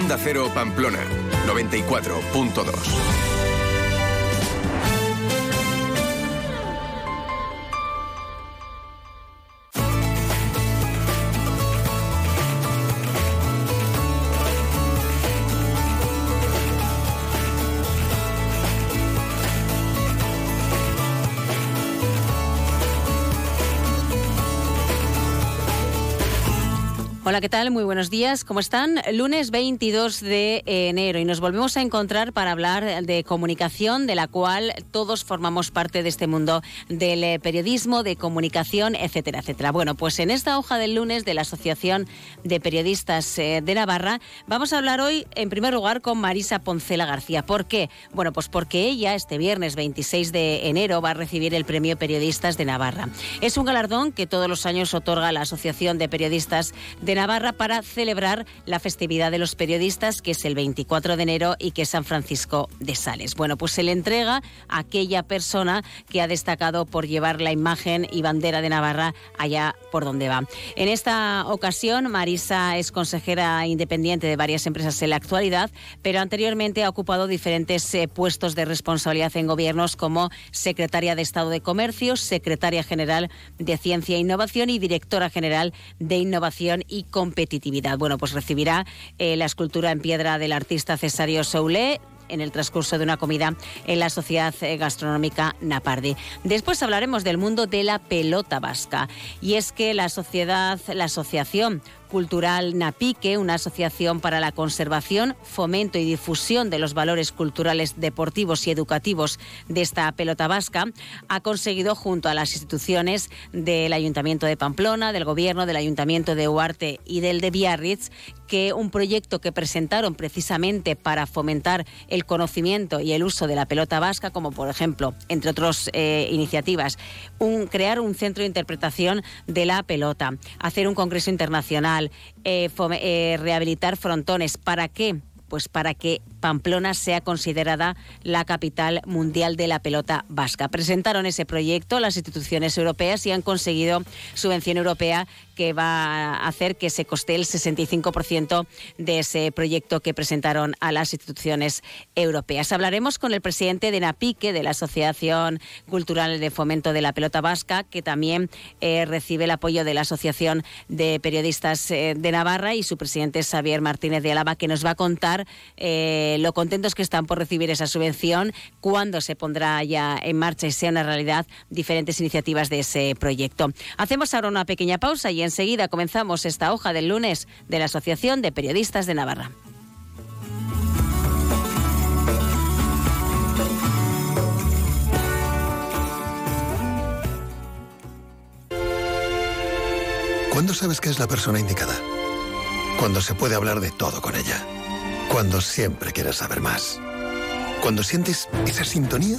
Onda Cero Pamplona, 94.2. Hola, ¿qué tal? Muy buenos días. ¿Cómo están? Lunes 22 de enero y nos volvemos a encontrar para hablar de comunicación, de la cual todos formamos parte de este mundo del eh, periodismo, de comunicación, etcétera, etcétera. Bueno, pues en esta hoja del lunes de la Asociación de Periodistas eh, de Navarra vamos a hablar hoy, en primer lugar, con Marisa Poncela García. ¿Por qué? Bueno, pues porque ella este viernes 26 de enero va a recibir el Premio Periodistas de Navarra. Es un galardón que todos los años otorga la Asociación de Periodistas de Navarra Navarra para celebrar la festividad de los periodistas, que es el 24 de enero y que es San Francisco de Sales. Bueno, pues se le entrega a aquella persona que ha destacado por llevar la imagen y bandera de Navarra allá por donde va. En esta ocasión, Marisa es consejera independiente de varias empresas en la actualidad, pero anteriormente ha ocupado diferentes eh, puestos de responsabilidad en gobiernos como secretaria de Estado de Comercio, secretaria general de Ciencia e Innovación y directora general de Innovación y competitividad. Bueno, pues recibirá eh, la escultura en piedra del artista Cesario Soule en el transcurso de una comida en la Sociedad eh, Gastronómica Napardi. Después hablaremos del mundo de la pelota vasca y es que la sociedad, la asociación Cultural Napique, una asociación para la conservación, fomento y difusión de los valores culturales, deportivos y educativos de esta pelota vasca, ha conseguido junto a las instituciones del Ayuntamiento de Pamplona, del Gobierno, del Ayuntamiento de Huarte y del de Biarritz, que un proyecto que presentaron precisamente para fomentar el conocimiento y el uso de la pelota vasca, como por ejemplo, entre otras eh, iniciativas, un, crear un centro de interpretación de la pelota, hacer un congreso internacional, eh, eh, rehabilitar frontones. ¿Para qué? Pues para que Pamplona sea considerada la capital mundial de la pelota vasca. Presentaron ese proyecto las instituciones europeas y han conseguido subvención europea que va a hacer que se coste el 65% de ese proyecto que presentaron a las instituciones europeas. Hablaremos con el presidente de NAPIQUE, de la Asociación Cultural de Fomento de la Pelota Vasca, que también eh, recibe el apoyo de la Asociación de Periodistas eh, de Navarra y su presidente es Xavier Martínez de Álava, que nos va a contar eh, lo contentos que están por recibir esa subvención, cuándo se pondrá ya en marcha y sea una realidad diferentes iniciativas de ese proyecto. Hacemos ahora una pequeña pausa y en enseguida comenzamos esta hoja del lunes de la Asociación de Periodistas de Navarra. ¿Cuándo sabes que es la persona indicada? Cuando se puede hablar de todo con ella. Cuando siempre quieres saber más. Cuando sientes esa sintonía,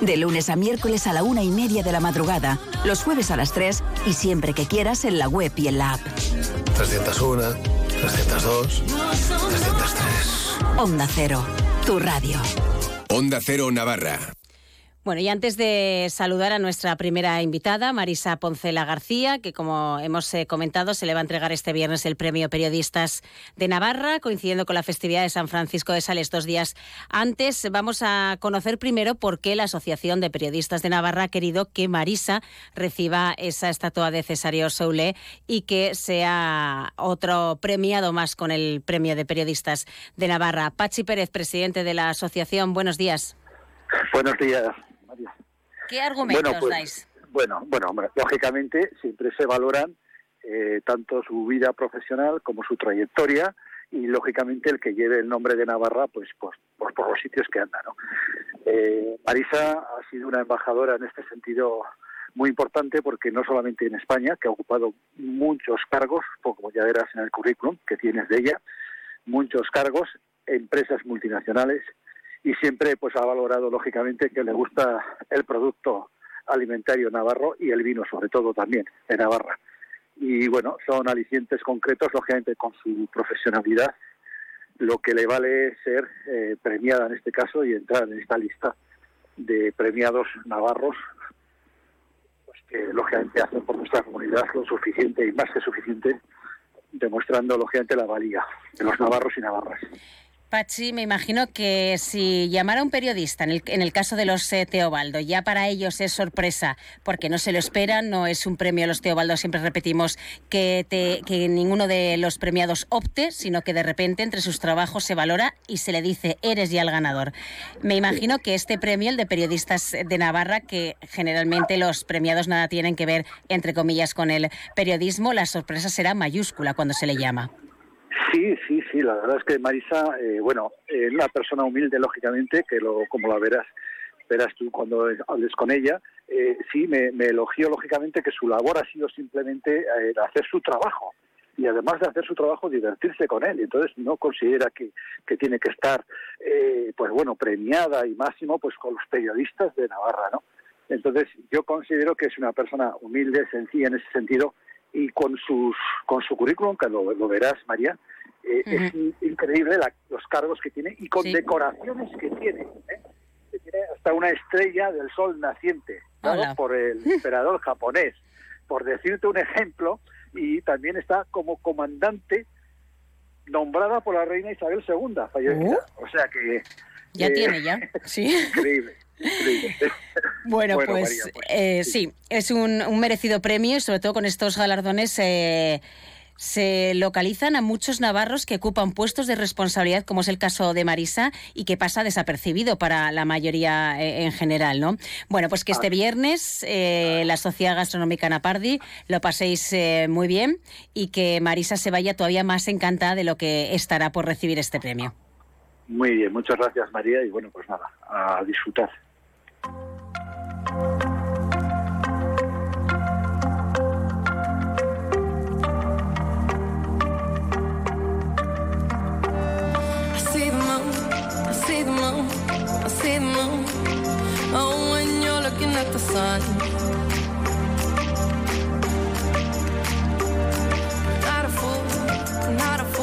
De lunes a miércoles a la una y media de la madrugada, los jueves a las 3 y siempre que quieras en la web y en la app. 301 302, 303. Onda Cero, tu radio. Onda Cero Navarra. Bueno, y antes de saludar a nuestra primera invitada, Marisa Poncela García, que como hemos eh, comentado, se le va a entregar este viernes el Premio Periodistas de Navarra, coincidiendo con la festividad de San Francisco de Sales dos días antes. Vamos a conocer primero por qué la Asociación de Periodistas de Navarra ha querido que Marisa reciba esa estatua de Cesario Soule y que sea otro premiado más con el Premio de Periodistas de Navarra. Pachi Pérez, presidente de la asociación, buenos días. Buenos días. ¿Qué argumentos bueno, pues, dais? Bueno, bueno, lógicamente siempre se valoran eh, tanto su vida profesional como su trayectoria y lógicamente el que lleve el nombre de Navarra pues, pues, pues por los sitios que anda. ¿no? Eh, Marisa ha sido una embajadora en este sentido muy importante porque no solamente en España, que ha ocupado muchos cargos, como ya verás en el currículum que tienes de ella, muchos cargos, empresas multinacionales, y siempre pues ha valorado lógicamente que le gusta el producto alimentario navarro y el vino sobre todo también de Navarra. Y bueno, son alicientes concretos lógicamente con su profesionalidad lo que le vale ser eh, premiada en este caso y entrar en esta lista de premiados navarros pues que lógicamente hacen por nuestra comunidad lo suficiente y más que suficiente demostrando lógicamente la valía de los navarros y navarras. Pachi, me imagino que si llamara a un periodista, en el, caso de los eh, Teobaldo, ya para ellos es sorpresa, porque no se lo esperan, no es un premio a los Teobaldo, siempre repetimos que, que ninguno de los premiados opte, sino que de repente entre sus trabajos se valora y se le dice, eres ya el ganador. Me imagino que este premio, el de periodistas de Navarra, que generalmente los premiados nada tienen que ver, entre comillas, con el periodismo, la sorpresa será mayúscula cuando se le llama. Sí, sí, sí, la verdad es que Marisa, eh, bueno, es una persona humilde, lógicamente, que lo, como la verás, verás tú cuando hables con ella, eh, sí, me, elogió, lógicamente, que su labor ha sido simplemente eh, hacer su trabajo y además de hacer su trabajo, divertirse con él. Entonces no considera que, que tiene que estar, pues bueno, premiada y máximo pues con los periodistas de Navarra, ¿no? Entonces yo considero que es una persona humilde, sencilla en ese sentido y con sus con su currículum, que lo, verás, María, eh, es increíble los cargos que tiene y con decoraciones que tiene. ¿eh? Que tiene hasta una estrella del sol naciente, dado por el emperador japonés, por decirte un ejemplo, y también está como comandante nombrada por la reina Isabel II, uh. O sea que... Ya eh, tiene, ya. Sí. Increíble. Bueno, pues, pues eh, sí. es un, merecido premio y sobre todo con estos galardones eh, se localizan a muchos navarros que ocupan puestos de responsabilidad, como es el caso de Marisa, y que pasa desapercibido para la mayoría eh, en general, ¿no? Bueno, pues que este viernes la Sociedad Gastronómica Napardi lo paséis muy bien y que Marisa se vaya todavía más encantada de lo que estará por recibir este premio. Muy bien, muchas gracias María y bueno, pues nada, a disfrutar. Not a fool, not a fool,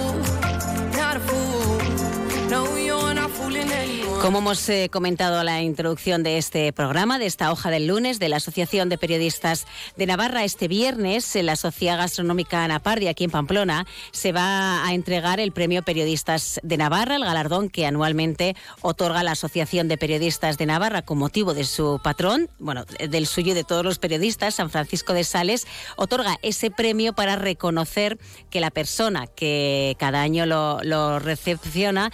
Como hemos eh, comentado a la introducción de este programa, de esta hoja del lunes de la Asociación de Periodistas de Navarra, este viernes en la Sociedad Gastronómica Anapardi, aquí en Pamplona, se va a entregar el Premio Periodistas de Navarra, el galardón que anualmente otorga la Asociación de Periodistas de Navarra con motivo de su patrón, bueno, del suyo y de todos los periodistas, San Francisco de Sales, otorga ese premio para reconocer que la persona que cada año lo recepciona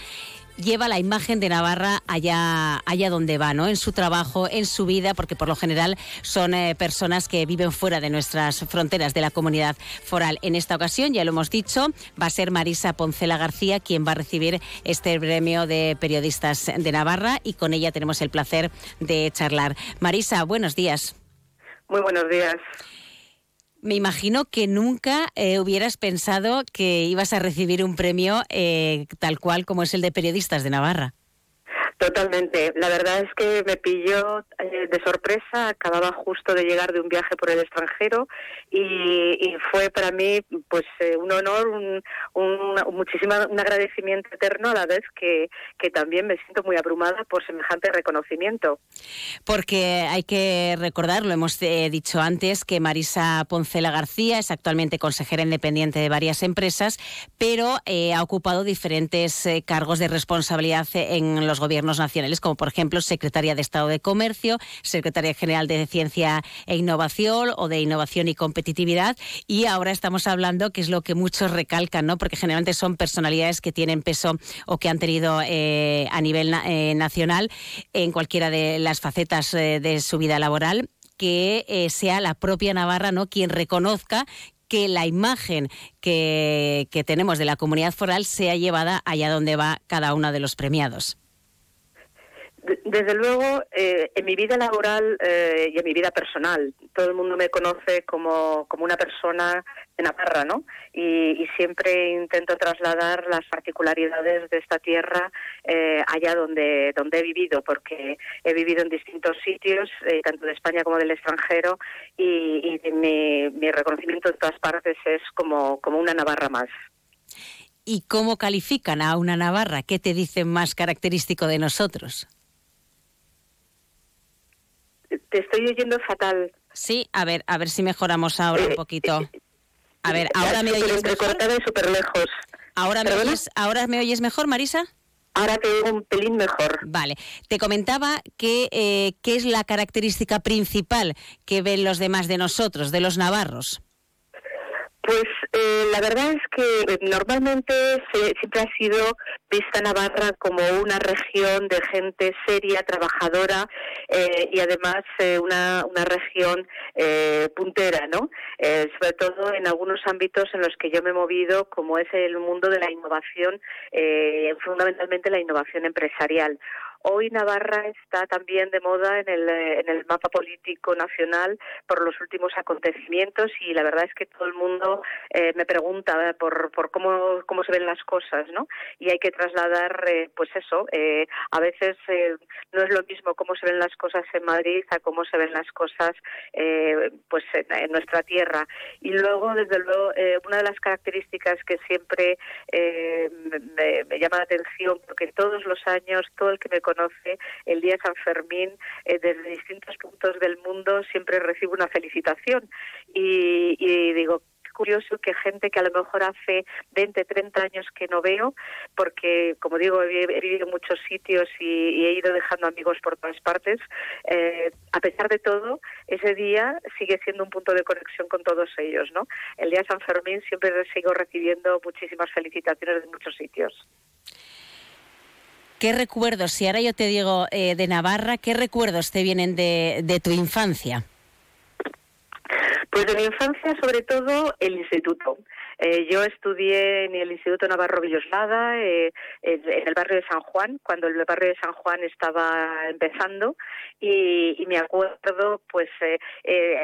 lleva la imagen de Navarra allá, allá donde va, ¿no? En su trabajo, en su vida, porque por lo general son eh, personas que viven fuera de nuestras fronteras de la comunidad foral. En esta ocasión, ya lo hemos dicho, va a ser Marisa Poncela García quien va a recibir este premio de periodistas de Navarra y con ella tenemos el placer de charlar. Marisa, buenos días. Muy buenos días. Me imagino que nunca eh, hubieras pensado que ibas a recibir un premio eh, tal cual como es el de Periodistas de Navarra. Totalmente. La verdad es que me pilló eh, de sorpresa. Acababa justo de llegar de un viaje por el extranjero y, fue para mí, pues, eh, un honor, un, un, muchísima, un agradecimiento eterno a la vez que, que también me siento muy abrumada por semejante reconocimiento. Porque hay que recordar, lo hemos eh, dicho antes, que Marisa Poncela García es actualmente consejera independiente de varias empresas, pero ha ocupado diferentes cargos de responsabilidad en los gobiernos nacionales, como por ejemplo Secretaria de Estado de Comercio, Secretaria General de Ciencia e Innovación o de Innovación y Competitividad. Y ahora estamos hablando, que es lo que muchos recalcan, ¿no? porque generalmente son personalidades que tienen peso o que han tenido eh, a nivel eh, nacional en cualquiera de las facetas eh, de su vida laboral que sea la propia Navarra no quien reconozca que la imagen que, que, tenemos de la comunidad foral sea llevada allá donde va cada uno de los premiados. Desde luego, eh, en mi vida laboral eh, y en mi vida personal, todo el mundo me conoce como, como una persona de Navarra, ¿no? Y, siempre intento trasladar las particularidades de esta tierra eh, allá donde, donde he vivido, porque he vivido en distintos sitios, tanto de España como del extranjero, y, mi, mi, reconocimiento en todas partes es como, como una Navarra más. ¿Y cómo califican a una Navarra? ¿Qué te dicen más característico de nosotros? Te estoy oyendo fatal. Sí, a ver, a ver si mejoramos ahora un eh, poquito. Eh, a ver, ahora me oyes mejor. súper lejos. ¿Ahora me, oyes, ¿Ahora me oyes mejor, Marisa? Ahora te oigo un pelín mejor. Vale. Te comentaba que eh, qué es la característica principal que ven los demás de nosotros, de los navarros. Pues eh, la verdad es que normalmente siempre ha sido vista Navarra como una región de gente seria, trabajadora eh, y además eh, una, una región puntera, ¿no? sobre todo en algunos ámbitos en los que yo me he movido, como es el mundo de la innovación, fundamentalmente la innovación empresarial. Hoy Navarra está también de moda en el, en el mapa político nacional por los últimos acontecimientos y la verdad es que todo el mundo eh, me pregunta por, por cómo, cómo se ven las cosas, ¿no? Y hay que trasladar, eh, pues eso, eh, a veces no es lo mismo cómo se ven las cosas en Madrid a cómo se ven las cosas pues en, nuestra tierra. Y luego, desde luego, una de las características que siempre me, me, llama la atención, porque todos los años, todo el que me conoce, conoce el día San Fermín eh, desde distintos puntos del mundo siempre recibo una felicitación y, y digo curioso que gente que a lo mejor hace 20, 30 años que no veo, porque como digo, he, vivido en muchos sitios y, he ido dejando amigos por todas partes, eh, a pesar de todo, ese día sigue siendo un punto de conexión con todos ellos. ¿no? El día de San Fermín siempre sigo recibiendo muchísimas felicitaciones de muchos sitios. ¿Qué recuerdos, si ahora yo te digo eh, de Navarra, qué recuerdos te vienen de, de tu infancia? Pues de mi infancia, sobre todo, el instituto. Eh, yo estudié en el Instituto Navarro Villoslada, eh, en, el barrio de San Juan, cuando el barrio de San Juan estaba empezando, y, me acuerdo, pues eh,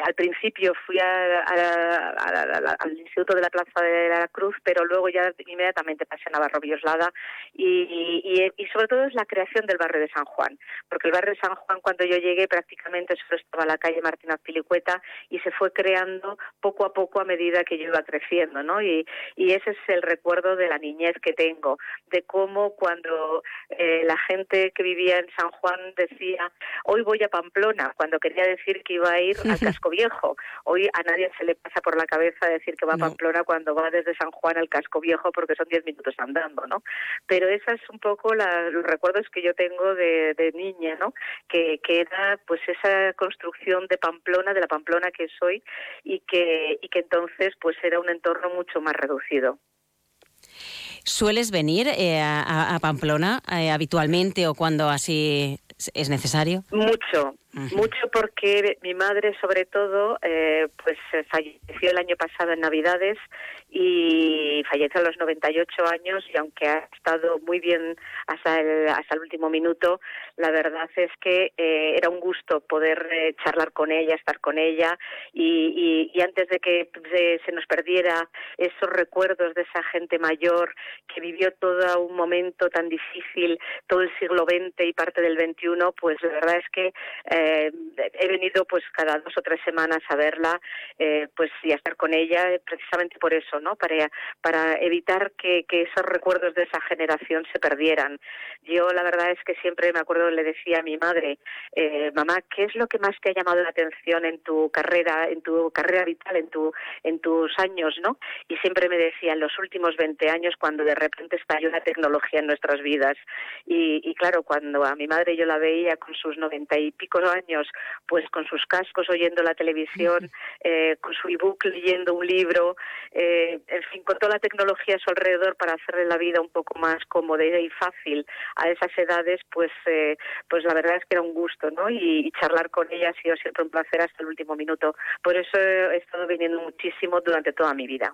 al principio fui al Instituto de la Plaza de la Cruz, pero luego ya inmediatamente pasé a Navarro Villoslada, y, sobre todo es la creación del barrio de San Juan, porque el barrio de San Juan cuando yo llegué prácticamente solo estaba la calle Martínez Pilicueta y se fue creando poco a poco a medida que yo iba creciendo, ¿no? Y, ese es el recuerdo de la niñez que tengo, de cómo cuando eh, la gente que vivía en San Juan decía, hoy voy a Pamplona, cuando quería decir que iba a ir al Casco Viejo. Hoy a nadie se le pasa por la cabeza decir que va a Pamplona cuando va desde San Juan al Casco Viejo porque son diez minutos andando, ¿no? Pero esa es un poco los recuerdos que yo tengo de, niña, ¿no? Que, que era pues esa construcción de Pamplona, de la Pamplona que soy y que, y que entonces pues era un entorno mucho más reducido. ¿Sueles venir eh, a, Pamplona eh, habitualmente o cuando así es necesario? Mucho, Mucho porque mi madre, sobre todo, eh, pues eh, falleció el año pasado en Navidades y falleció a los 98 años y aunque ha estado muy bien hasta el, hasta el último minuto, la verdad es que eh, era un gusto poder eh, charlar con ella, estar con ella y, y, antes de que se, se, nos perdiera esos recuerdos de esa gente mayor que vivió todo un momento tan difícil, todo el siglo XX y parte del XXI, pues la verdad es que eh, he venido pues cada dos o tres semanas a verla eh, pues y a estar con ella precisamente por eso, ¿no? Para, para evitar que, que esos recuerdos de esa generación se perdieran. Yo la verdad es que siempre me acuerdo le decía a mi madre, eh, mamá, ¿qué es lo que más te ha llamado la atención en tu carrera, en tu carrera vital, en tu en tus años, ¿no? Y siempre me decía en los últimos 20 años cuando de repente estalló la tecnología en nuestras vidas. Y, y claro, cuando a mi madre yo la veía con sus noventa y pico años, pues con sus cascos oyendo la televisión, eh, con su ebook leyendo un libro, eh, en fin, con toda la tecnología a su alrededor para hacerle la vida un poco más cómoda y fácil a esas edades, pues, eh, pues la verdad es que era un gusto, ¿no? Y, y, charlar con ella ha sido siempre un placer hasta el último minuto. Por eso he estado viniendo muchísimo durante toda mi vida.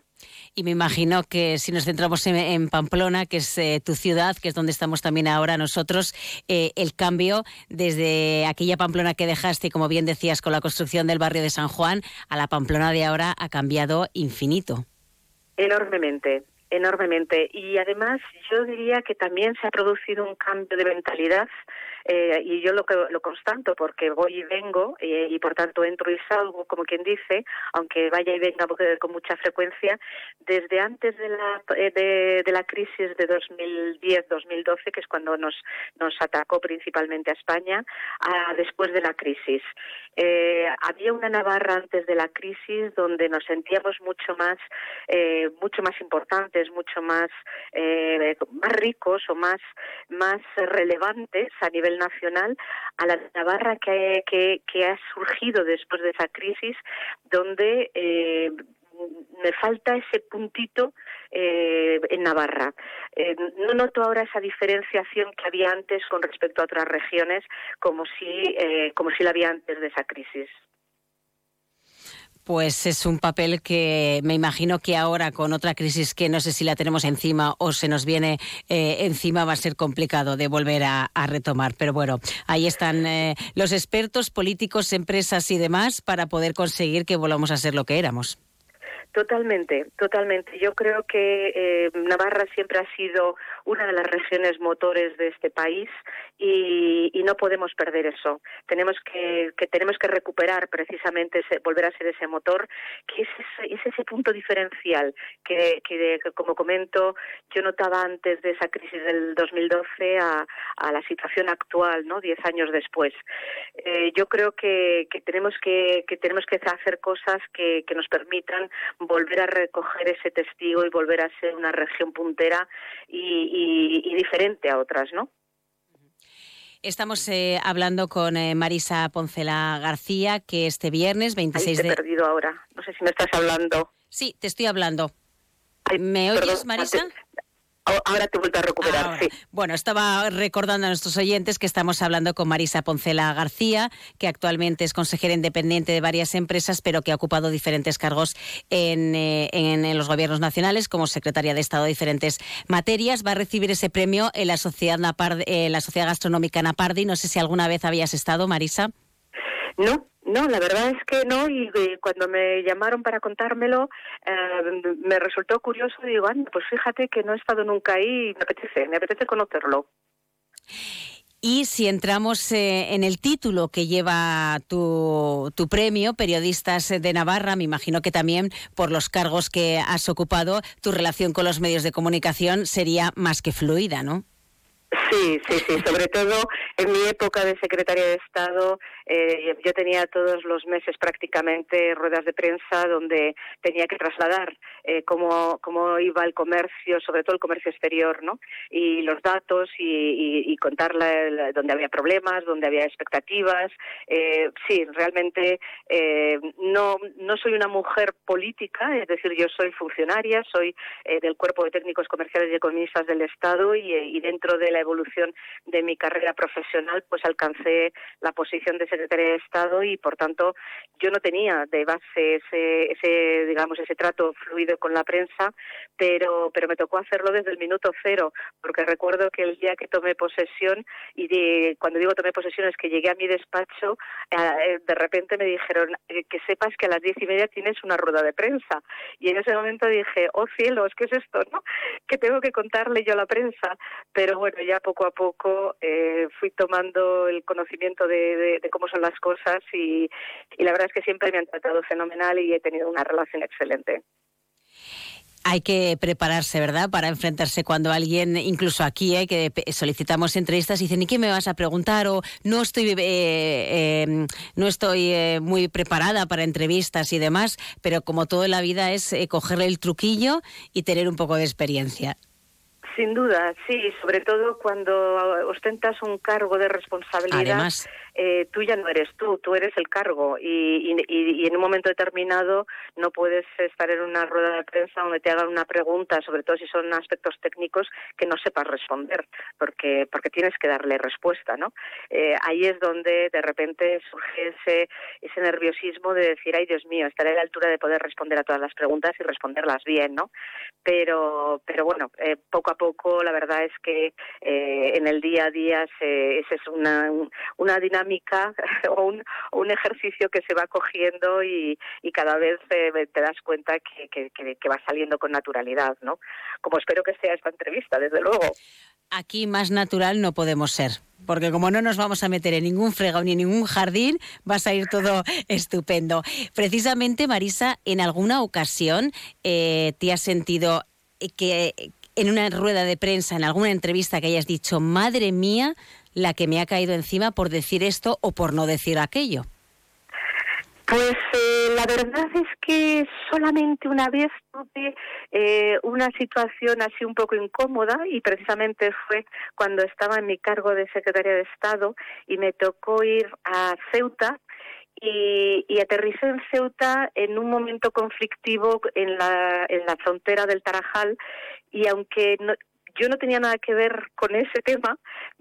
Y me imagino que si nos centramos en, en Pamplona, que es eh, tu ciudad, que es donde estamos también ahora nosotros, el cambio desde aquella Pamplona que dejaste, como bien decías, con la construcción del barrio de San Juan, a la Pamplona de ahora ha cambiado infinito. Enormemente, enormemente. Y además yo diría que también se ha producido un cambio de mentalidad eh, y yo lo, lo constanto porque voy y vengo eh, y por tanto entro y salgo, como quien dice, aunque vaya y venga con mucha frecuencia, desde antes de la, eh, de, de la crisis de 2010-2012, que es cuando nos, nos atacó principalmente a España, a después de la crisis. Eh, había una Navarra antes de la crisis donde nos sentíamos mucho más, eh, mucho más importantes, mucho más, más ricos o más, más relevantes a nivel nacional a la Navarra que, ha surgido después de esa crisis, donde eh, me falta ese puntito eh, en Navarra. Eh, no noto ahora esa diferenciación que había antes con respecto a otras regiones, como si, eh, como si la había antes de esa crisis pues es un papel que me imagino que ahora con otra crisis que no sé si la tenemos encima o se nos viene eh, encima va a ser complicado de volver a, retomar. Pero bueno, ahí están eh, los expertos, políticos, empresas y demás para poder conseguir que volvamos a ser lo que éramos. Totalmente, totalmente. Yo creo que eh, Navarra siempre ha sido una de las regiones motores de este país y, y no podemos perder eso. Tenemos que, que, tenemos que recuperar precisamente ese, volver a ser ese motor, que es ese, es ese punto diferencial que, que, que, como comento, yo notaba antes de esa crisis del 2012 a, a la situación actual, ¿no? Diez años después. Eh, yo creo que, tenemos que, que tenemos que hacer cosas que, que nos permitan volver a recoger ese testigo y volver a ser una región puntera y diferente a otras, ¿no? Estamos eh, hablando con eh, Marisa Poncela García, que este viernes 26 Ahí te he perdido ahora. No sé si me estás hablando. Sí, te estoy hablando. Ay, ¿Me oyes, perdón, Marisa? Antes ahora te vuelvo a recuperar. Ahora. Sí. Bueno, estaba recordando a nuestros oyentes que estamos hablando con Marisa Poncela García, que actualmente es consejera independiente de varias empresas, pero que ha ocupado diferentes cargos en, eh, en, en los gobiernos nacionales como secretaria de Estado de diferentes materias. Va a recibir ese premio en la Sociedad, Napard, eh, la Sociedad Gastronómica Napardi. No sé si alguna vez habías estado, Marisa. No, no, la verdad es que no, y eh, cuando me llamaron para contármelo, eh, me resultó curioso y digo, anda, pues fíjate que no he estado nunca ahí y me apetece, me apetece conocerlo. Y si entramos eh, en el título que lleva tu, tu, premio, Periodistas de Navarra, me imagino que también por los cargos que has ocupado, tu relación con los medios de comunicación sería más que fluida, ¿no? Sí, sí, sí. Sobre todo en mi época de secretaria de Estado, eh, yo tenía todos los meses prácticamente ruedas de prensa donde tenía que trasladar eh, cómo, cómo iba el comercio, sobre todo el comercio exterior, ¿no? Y los datos y, y, y contar la, donde había problemas, donde había expectativas. Eh, sí, realmente eh, no, no soy una mujer política, es decir, yo soy funcionaria, soy eh, del cuerpo de técnicos comerciales y economistas del Estado y, y dentro de la evolución de mi carrera profesional, pues alcancé la posición de secretaria de Estado y, por tanto, yo no tenía de base ese, ese digamos, ese trato fluido con la prensa, pero, pero me tocó hacerlo desde el minuto cero, porque recuerdo que el día que tomé posesión, y cuando digo tomé posesión es que llegué a mi despacho, eh, de repente me dijeron eh, que sepas que a las diez y media tienes una rueda de prensa. Y en ese momento dije, oh cielos, ¿qué es esto? no Que tengo que contarle yo a la prensa. Pero bueno, ya poco a poco eh, fui tomando el conocimiento de, cómo son las cosas y, y la verdad es que siempre me han tratado fenomenal y he tenido una relación excelente hay que prepararse, ¿verdad?, para enfrentarse cuando alguien, incluso aquí, eh, que solicitamos entrevistas, dicen, ¿y qué me vas a preguntar? O no estoy, eh, em, no estoy eh, muy preparada para entrevistas y demás, pero como todo en la vida es cogerle el truquillo y tener un poco de experiencia. Sin duda, sí, sobre todo cuando ostentas un cargo de responsabilidad. Además, eh, tú ya no eres tú, tú eres el cargo y, en un momento determinado no puedes estar en una rueda de prensa donde te hagan una pregunta, sobre todo si son aspectos técnicos que no sepas responder, porque porque tienes que darle respuesta, ¿no? Eh, ahí es donde de repente surge ese ese nerviosismo de decir, ay Dios mío, estaré a la altura de poder responder a todas las preguntas y responderlas bien, ¿no? Pero pero bueno, eh, poco a poco la verdad es que en el día a día se, esa es una una dinámica o un, ejercicio que se va cogiendo y, cada vez eh, te das cuenta que, que, va saliendo con naturalidad, ¿no? Como espero que sea esta entrevista, desde luego. Aquí más natural no podemos ser, porque como no nos vamos a meter en ningún fregado ni en ningún jardín, va a salir todo estupendo. Precisamente, Marisa, en alguna ocasión eh, te has sentido que en una rueda de prensa, en alguna entrevista que hayas dicho, madre mía, la que me ha caído encima por decir esto o por no decir aquello? Pues eh, la verdad es que solamente una vez tuve eh, una situación así un poco incómoda y precisamente fue cuando estaba en mi cargo de secretaria de Estado y me tocó ir a Ceuta y, y, en Ceuta en un momento conflictivo en la, en la frontera del Tarajal y aunque no, yo no tenía nada que ver con ese tema,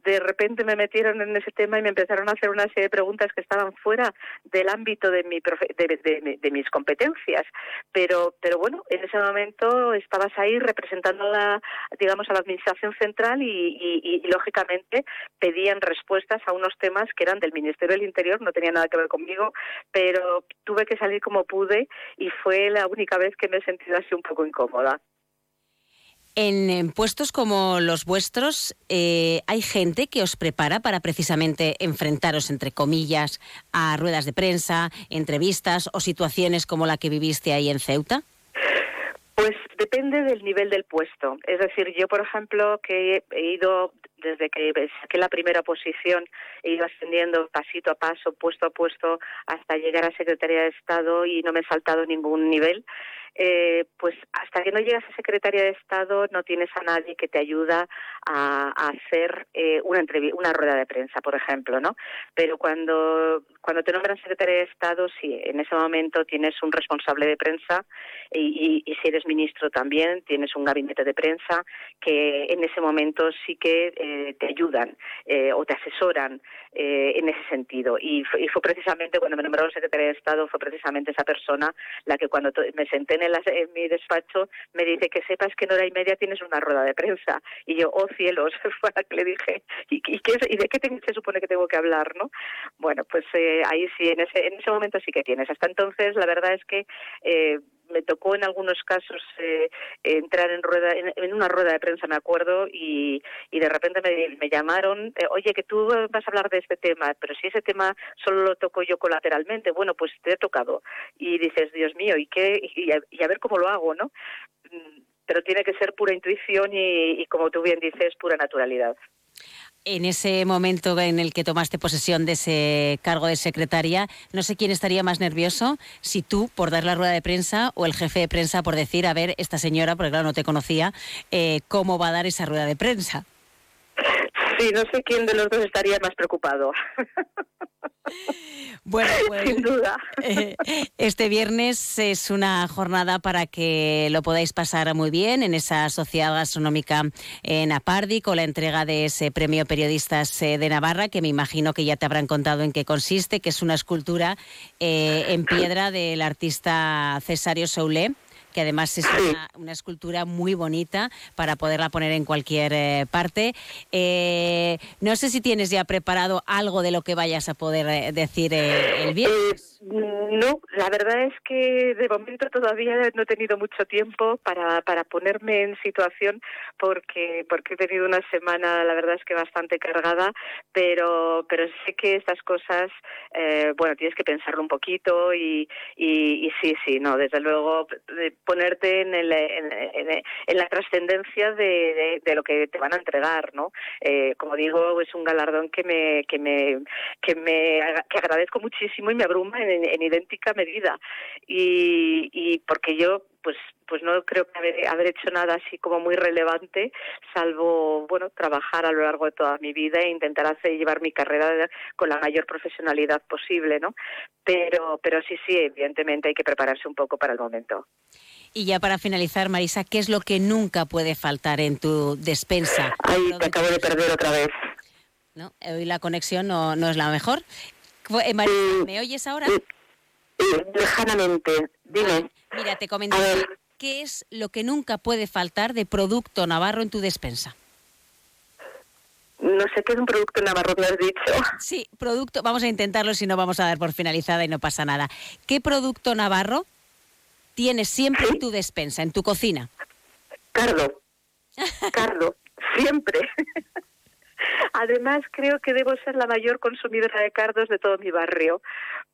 de repente me metieron en ese tema y me empezaron a hacer una serie de preguntas que estaban fuera del ámbito de, mi de, mis competencias. Pero, pero bueno, en ese momento estabas ahí representando a la, digamos, a la Administración Central y, lógicamente pedían respuestas a unos temas que eran del Ministerio del Interior, no tenía nada que ver conmigo, pero tuve que salir como pude y fue la única vez que me he sentido así un poco incómoda. En, puestos como los vuestros, eh, ¿hay gente que os prepara para precisamente enfrentaros, entre comillas, a ruedas de prensa, entrevistas o situaciones como la que viviste ahí en Ceuta? Pues depende del nivel del puesto. Es decir, yo, por ejemplo, que he ido desde que saqué la primera posición, he ido ascendiendo pasito a paso, puesto a puesto, hasta llegar a Secretaría de Estado y no me he saltado ningún nivel. Eh, pues hasta que no llegas a secretaria de Estado no tienes a nadie que te ayuda a, hacer eh, una una rueda de prensa, por ejemplo, ¿no? Pero cuando cuando te nombran secretaria de Estado, sí, en ese momento tienes un responsable de prensa y, si eres ministro también tienes un gabinete de prensa que en ese momento sí que eh, te ayudan o te asesoran en ese sentido. Y, fue precisamente cuando me nombraron secretaria de Estado fue precisamente esa persona la que cuando me senté en en, mi despacho me dice que sepas que en hora y media tienes una rueda de prensa. Y yo, oh cielos, fue la que le dije, ¿y, y, de qué se supone que tengo que hablar? no Bueno, pues eh, ahí sí, en ese, en ese momento sí que tienes. Hasta entonces, la verdad es que... Me tocó en algunos casos eh, entrar en rueda en, una rueda de prensa me acuerdo y, y de repente me, llamaron eh, oye que tú vas a hablar de este tema pero si ese tema solo lo toco yo colateralmente bueno pues te he tocado y dices Dios mío y qué y a, ver cómo lo hago no mm, pero tiene que ser pura intuición y, y como tú bien dices pura naturalidad en ese momento en el que tomaste posesión de ese cargo de secretaria, no sé quién estaría más nervioso, si tú por dar la rueda de prensa o el jefe de prensa por decir, a ver, esta señora, porque claro, no te conocía, eh, cómo va a dar esa rueda de prensa. Sí, no sé quién de los dos estaría más preocupado. Bueno, pues, Sin duda. eh, este viernes es una jornada para que lo podáis pasar muy bien en esa sociedad gastronómica en Apardi con la entrega de ese premio Periodistas eh, de Navarra, que me imagino que ya te habrán contado en qué consiste, que es una escultura eh, en piedra del artista Cesario Soulé que además es una, una escultura muy bonita para poderla poner en cualquier eh, parte. Eh, no sé si tienes ya preparado algo de lo que vayas a poder eh, decir el viernes. No, la verdad es que de momento todavía no he tenido mucho tiempo para, para ponerme en situación porque porque he tenido una semana, la verdad es que bastante cargada, pero pero sé que estas cosas, eh, bueno, tienes que pensarlo un poquito y, y, y sí, sí, no, desde luego ponerte en, el, en, la trascendencia de, lo que te van a entregar, ¿no? Eh, como digo, es un galardón que me que me que me que agradezco muchísimo y me abruma en, idéntica medida. Y, y porque yo pues pues no creo que haber, haber hecho nada así como muy relevante salvo bueno trabajar a lo largo de toda mi vida e intentar hacer llevar mi carrera con la mayor profesionalidad posible no pero pero sí sí evidentemente hay que prepararse un poco para el momento Y ya para finalizar, Marisa, ¿qué es lo que nunca puede faltar en tu despensa? Ay, te acabo de perder otra vez. ¿No? Hoy la conexión no, no es la mejor. Eh, Marisa, ¿me oyes ahora? lejanamente dime Mira, te comento. ¿Qué es lo que nunca puede faltar de producto navarro en tu despensa? no sé qué es un producto navarro me has dicho Sí, producto, vamos a intentarlo si no vamos a dar por finalizada y no pasa nada. ¿Qué producto navarro tienes siempre en tu despensa, en tu cocina? Cardo. Cardo, siempre. Además, creo que debo ser la mayor consumidora de cardos de todo mi barrio,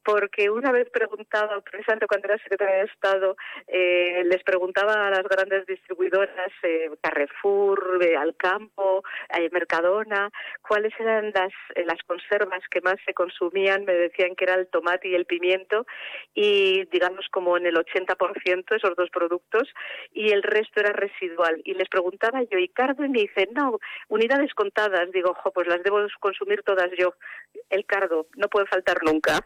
porque una vez preguntaba, precisamente cuando era secretaria de Estado, eh, les preguntaba a las grandes distribuidoras, eh, Carrefour, eh, Alcampo, eh, Mercadona, cuáles eran las, eh, las conservas que más se consumían. Me decían que era el tomate y el pimiento, y digamos como en el 80% esos dos productos, y el resto era residual. Y les preguntaba yo, ¿y cardo? Y me dicen, no, unidades contadas. Digo, jo, pues las debo consumir todas yo. El cardo no puede faltar nunca.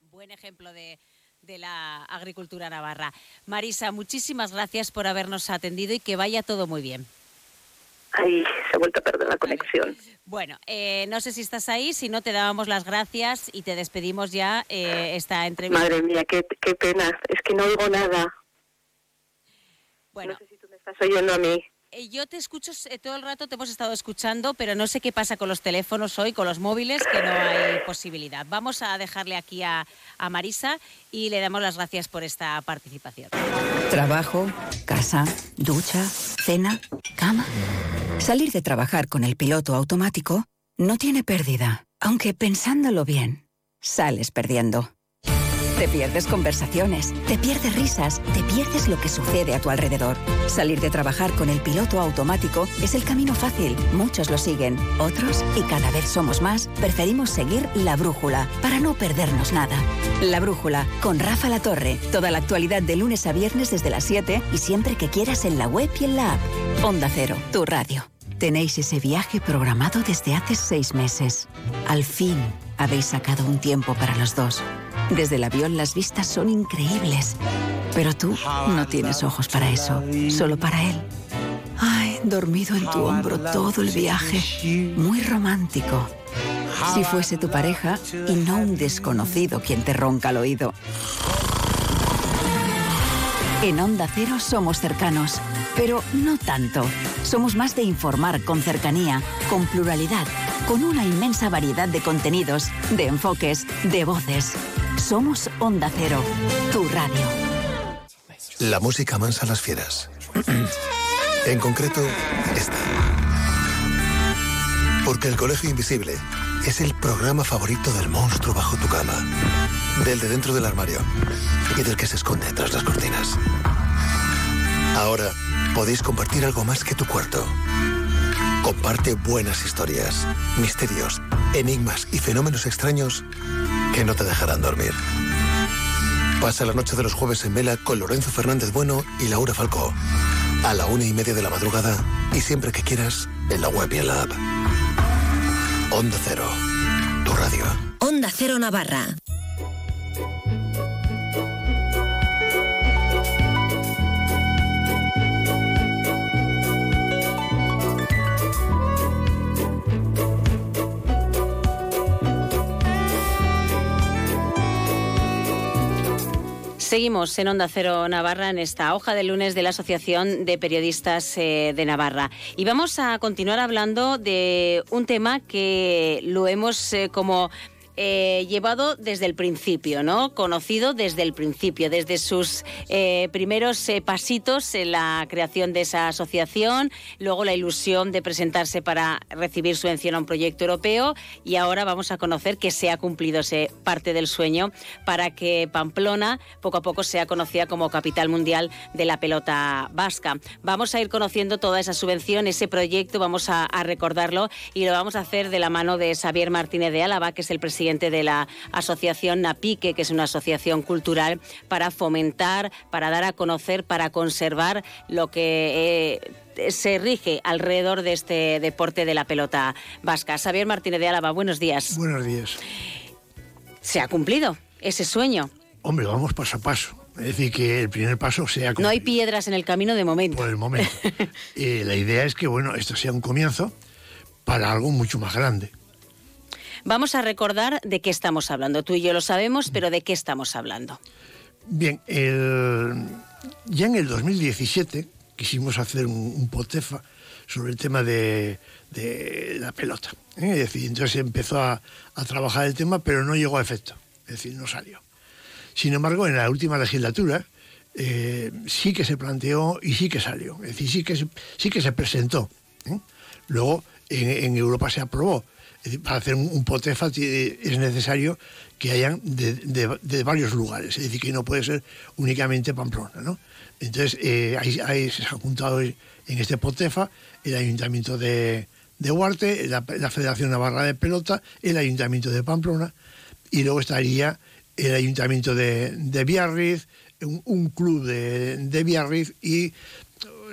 Buen ejemplo de, de la agricultura navarra. Marisa, muchísimas gracias por habernos atendido y que vaya todo muy bien. Ay, se ha vuelto a perder la conexión. Bueno, eh, no sé si estás ahí, si no te dábamos las gracias y te despedimos ya eh, esta entrevista. Madre mía, qué, qué pena. Es que no oigo nada. Bueno. No sé si tú me estás oyendo a mí. Eh, Yo te escucho eh, todo el rato, te hemos estado escuchando, pero no sé qué pasa con los teléfonos hoy, con los móviles, que no hay posibilidad. Vamos a dejarle aquí a, a Marisa y le damos las gracias por esta participación. Trabajo, casa, ducha, cena, cama. Salir de trabajar con el piloto automático no tiene pérdida, aunque pensándolo bien, sales perdiendo. Te pierdes conversaciones, te pierdes risas, te pierdes lo que sucede a tu alrededor. Salir de trabajar con el piloto automático es el camino fácil. Muchos lo siguen, otros, y cada vez somos más, preferimos seguir la brújula para no perdernos nada. La brújula con Rafa La Torre. Toda la actualidad de lunes a viernes desde las 7 y siempre que quieras en la web y en la app. Onda Cero, tu radio. Tenéis ese viaje programado desde hace seis meses. Al fin habéis sacado un tiempo para los dos. Desde el avión las vistas son increíbles. Pero tú no tienes ojos para eso, solo para él. Ay, dormido en tu hombro todo el viaje. Muy romántico. Si fuese tu pareja y no un desconocido quien te ronca al oído. En Onda Cero somos cercanos, pero no tanto. Somos más de informar con cercanía, con pluralidad, con una inmensa variedad de contenidos, de enfoques, de voces. Somos Onda Cero, tu radio. La música mansa a las fieras. en concreto, esta. Porque el Colegio Invisible es el programa favorito del monstruo bajo tu cama, del de dentro del armario y del que se esconde tras las cortinas. Ahora podéis compartir algo más que tu cuarto. Comparte buenas historias, misterios, enigmas y fenómenos extraños que no te dejarán dormir. Pasa la noche de los jueves en vela con Lorenzo Fernández Bueno y Laura Falcó. A la una y media de la madrugada y siempre que quieras en la web y en la app. Onda Cero, tu radio. Onda Cero Navarra. Seguimos en Onda Cero Navarra en esta hoja de lunes de la Asociación de Periodistas eh, de Navarra. Y vamos a continuar hablando de un tema que lo hemos eh, como eh, llevado desde el principio, ¿no? Conocido desde el principio, desde sus eh, primeros eh, pasitos en la creación de esa asociación, luego la ilusión de presentarse para recibir subvención a un proyecto europeo y ahora vamos a conocer que se ha cumplido ese parte del sueño para que Pamplona poco a poco sea conocida como capital mundial de la pelota vasca. Vamos a ir conociendo toda esa subvención, ese proyecto, vamos a, a recordarlo y lo vamos a hacer de la mano de Xavier Martínez de Álava, que es el presidente de la asociación NAPIQUE, que es una asociación cultural para fomentar, para dar a conocer, para conservar lo que eh, se rige alrededor de este deporte de la pelota vasca. Xavier Martínez de Álava, buenos días. Buenos días. ¿Se ha cumplido ese sueño? Hombre, vamos paso a paso. Es decir, que el primer paso sea... No hay piedras en el camino de momento. Por el momento. eh, la idea es que, bueno, esto sea un comienzo para algo mucho más grande. Vamos a recordar de qué estamos hablando. Tú y yo lo sabemos, pero ¿de qué estamos hablando? Bien, ya en el 2017 quisimos hacer un, un potefa sobre el tema de, la pelota. ¿eh? Es decir, entonces empezó a, trabajar el tema, pero no llegó a efecto. Es decir, no salió. Sin embargo, en la última legislatura eh, sí que se planteó y sí que salió. Es decir, sí que se, sí que se presentó. ¿eh? Luego, en Europa se aprobó para hacer un, un potefa es necesario que hayan de, varios lugares, es decir, que no puede ser únicamente Pamplona, ¿no? Entonces, eh, ahí, se ha juntado en este potefa el Ayuntamiento de, de Huarte, la, Federación Navarra de Pelota, el Ayuntamiento de Pamplona, y luego estaría el Ayuntamiento de, Biarritz, un, un club de Biarritz y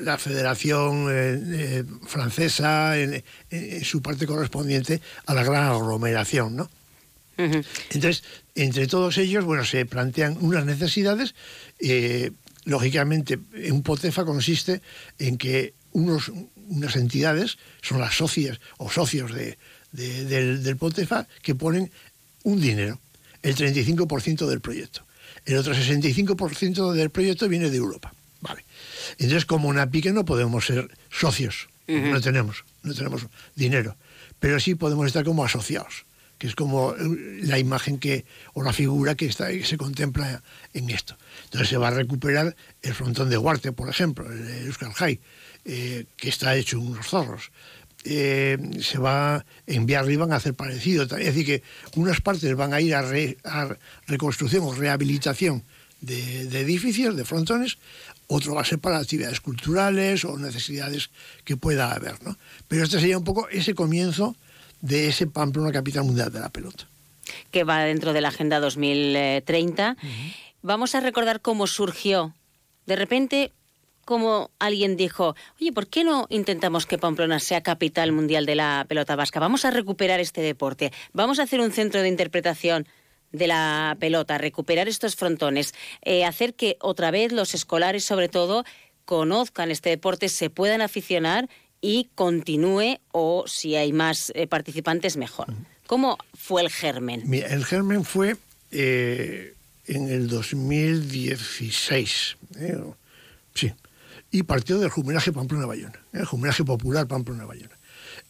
la Federación eh, eh, Francesa en, en, su parte correspondiente a la gran aglomeración, ¿no? Uh -huh. Entonces, entre todos ellos, bueno, se plantean unas necesidades. Eh, lógicamente, un POTEFA consiste en que unos, unas entidades, son las socias o socios de, de, del, del POTEFA, que ponen un dinero, el 35% del proyecto. El otro 65% del proyecto viene de Europa. Vale. Entonces, como una pique no podemos ser socios, uh -huh. no tenemos, no tenemos dinero, pero sí podemos estar como asociados, que es como la imagen que o la figura que, está, que se contempla en esto. Entonces se va a recuperar el frontón de Huarte, por ejemplo, el de Euskal Jai, eh, que está hecho unos zorros. Eh, se va a enviar y van a hacer parecido. Es decir, que unas partes van a ir a, re, a reconstrucción o rehabilitación de, de, edificios, de frontones, otro va a ser para actividades culturales o necesidades que pueda haber, ¿no? Pero este sería un poco ese comienzo de ese Pamplona Capital Mundial de la Pelota. Que va dentro de la Agenda 2030. Uh -huh. Vamos a recordar cómo surgió. De repente, como alguien dijo, oye, ¿por qué no intentamos que Pamplona sea capital mundial de la pelota vasca? Vamos a recuperar este deporte. Vamos a hacer un centro de interpretación de la pelota, recuperar estos frontones, eh, hacer que otra vez los escolares, sobre todo, conozcan este deporte, se puedan aficionar y continúe o si hay más eh, participantes, mejor. ¿Cómo fue el germen? Mira, el germen fue eh, en el 2016. ¿eh? Sí. Y partió del jumelaje Pamplona-Bayona, el jumelaje popular Pamplona-Bayona.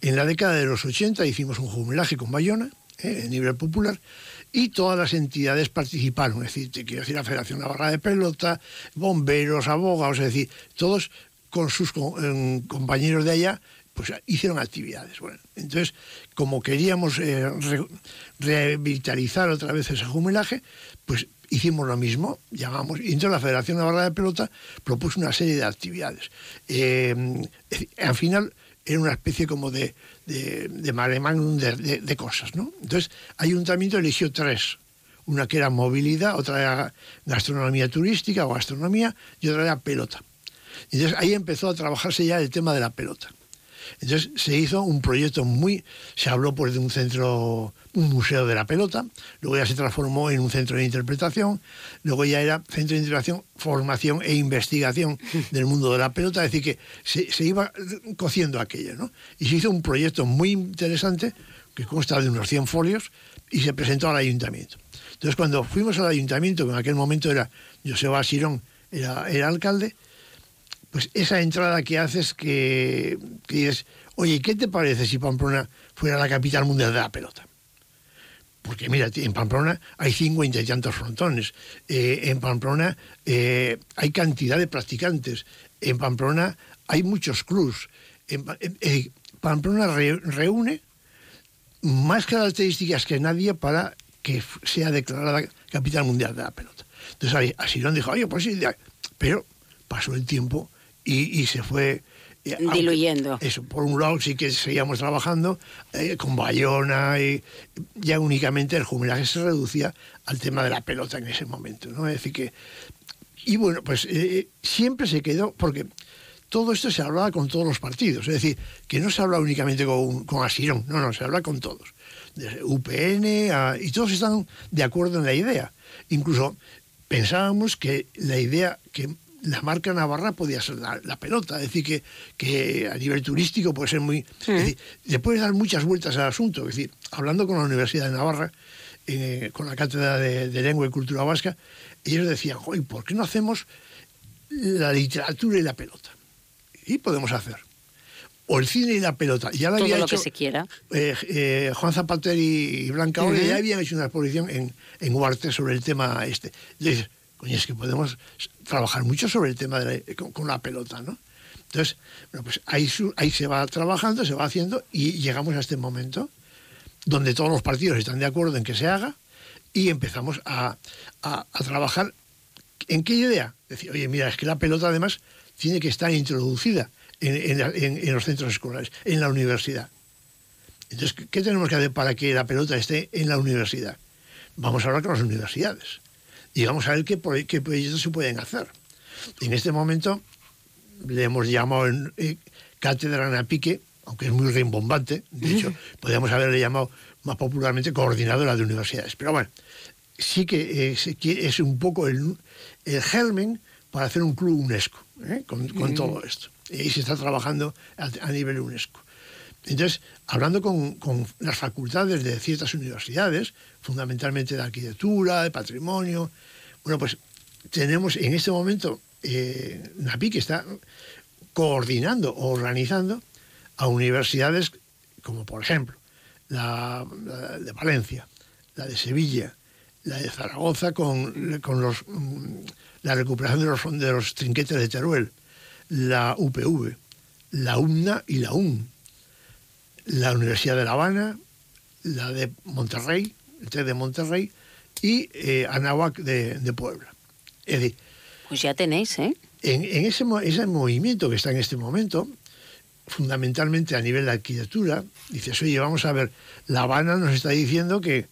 En la década de los 80 hicimos un jumelaje con Bayona, ¿eh? a nivel popular, y todas las entidades participaron, es decir, te quiero decir, la Federación Navarra de Pelota, bomberos, abogados, es decir, todos con sus compañeros de allá, pues hicieron actividades. Bueno, entonces, como queríamos eh, re, revitalizar otra vez ese jumelaje, pues hicimos lo mismo, llamamos, y entonces la Federación Navarra de Pelota propuso una serie de actividades. Eh, al final era una especie como de, de, de mare magnum de, cosas, ¿no? Entonces, Ayuntamiento eligió tres. Una que era movilidad, otra era gastronomía turística o gastronomía, y otra era pelota. Entonces ahí empezó a trabajarse ya el tema de la pelota. Entonces se hizo un proyecto muy, se habló pues de un centro, un museo de la pelota, luego ya se transformó en un centro de interpretación, luego ya era centro de interpretación, formación e investigación del mundo de la pelota, es decir, que se, se iba cociendo aquello, ¿no? Y se hizo un proyecto muy interesante que consta de unos 100 folios y se presentó al ayuntamiento. Entonces cuando fuimos al ayuntamiento, que en aquel momento era Joseba Sirón, era, era alcalde, pues esa entrada que haces que, que dices, oye, ¿qué te parece si Pamplona fuera la capital mundial de la pelota? Porque mira, en Pamplona hay cincuenta y tantos frontones, eh, en Pamplona eh, hay cantidad de practicantes, en Pamplona hay muchos clubs, en, eh, Pamplona re, reúne más características que nadie para que sea declarada capital mundial de la pelota. Entonces Asirón dijo, oye, pues sí, pero pasó el tiempo y, y se fue eh, diluyendo. Eso, por un lado sí que seguíamos trabajando eh, con Bayona y ya únicamente el jubilaje se reducía al tema de la pelota en ese momento, ¿no? Es decir que y bueno, pues eh, siempre se quedó porque todo esto se hablaba con todos los partidos, es decir, que no se habla únicamente con, con Asirón, no, no, se habla con todos, desde UPN a, y todos están de acuerdo en la idea. Incluso pensábamos que la idea que la marca Navarra podía ser la, la, pelota, es decir, que, que a nivel turístico puede ser muy... Sí. Es decir, le puedes dar muchas vueltas al asunto, es decir, hablando con la Universidad de Navarra, eh, con la Cátedra de, de, Lengua y Cultura Vasca, ellos decían, Joder, ¿por qué no hacemos la literatura y la pelota? Y podemos hacer. O el cine y la pelota. Ya lo Todo había lo hecho, que se quiera. Eh, eh, Juan Zapater y, Blanca uh -huh. ya habían hecho una exposición en, en Huarte sobre el tema este. Entonces, coño, es que podemos trabajar mucho sobre el tema de con, con, la pelota, ¿no? Entonces, bueno, pues ahí, ahí se va trabajando, se va haciendo y llegamos a este momento donde todos los partidos están de acuerdo en que se haga y empezamos a, a, trabajar. ¿En qué idea? Decir, oye, mira, es que la pelota además tiene que estar introducida en, en, los centros escolares, en la universidad. Entonces, ¿qué tenemos que hacer para que la pelota esté en la universidad? Vamos a hablar con las universidades y vamos a ver qué, qué proyectos se pueden hacer. En este momento le hemos llamado en, eh, Cátedra Napique, aunque es muy rimbombante, de hecho, podríamos haberle llamado más popularmente coordinadora de universidades. Pero bueno, sí que es, es un poco el, el, germen para hacer un club UNESCO, ¿eh? con, con mm. todo esto. Y se está trabajando a, a nivel UNESCO. Entonces, hablando con, con, las facultades de ciertas universidades, fundamentalmente de arquitectura, de patrimonio, bueno, pues tenemos en este momento, eh, NAPI que está coordinando o organizando a universidades como, por ejemplo, la, de Valencia, la de Sevilla, la de Zaragoza con, con los, la recuperación de los, de los trinquetes de Teruel, la UPV, la UNA y la UN la Universidad de La Habana, la de Monterrey, el de Monterrey y eh, Anáhuac de, de, Puebla. Es decir, pues ya tenéis, ¿eh? En, en ese, ese, movimiento que está en este momento, fundamentalmente a nivel de arquitectura, dices, oye, vamos a ver, La Habana nos está diciendo que,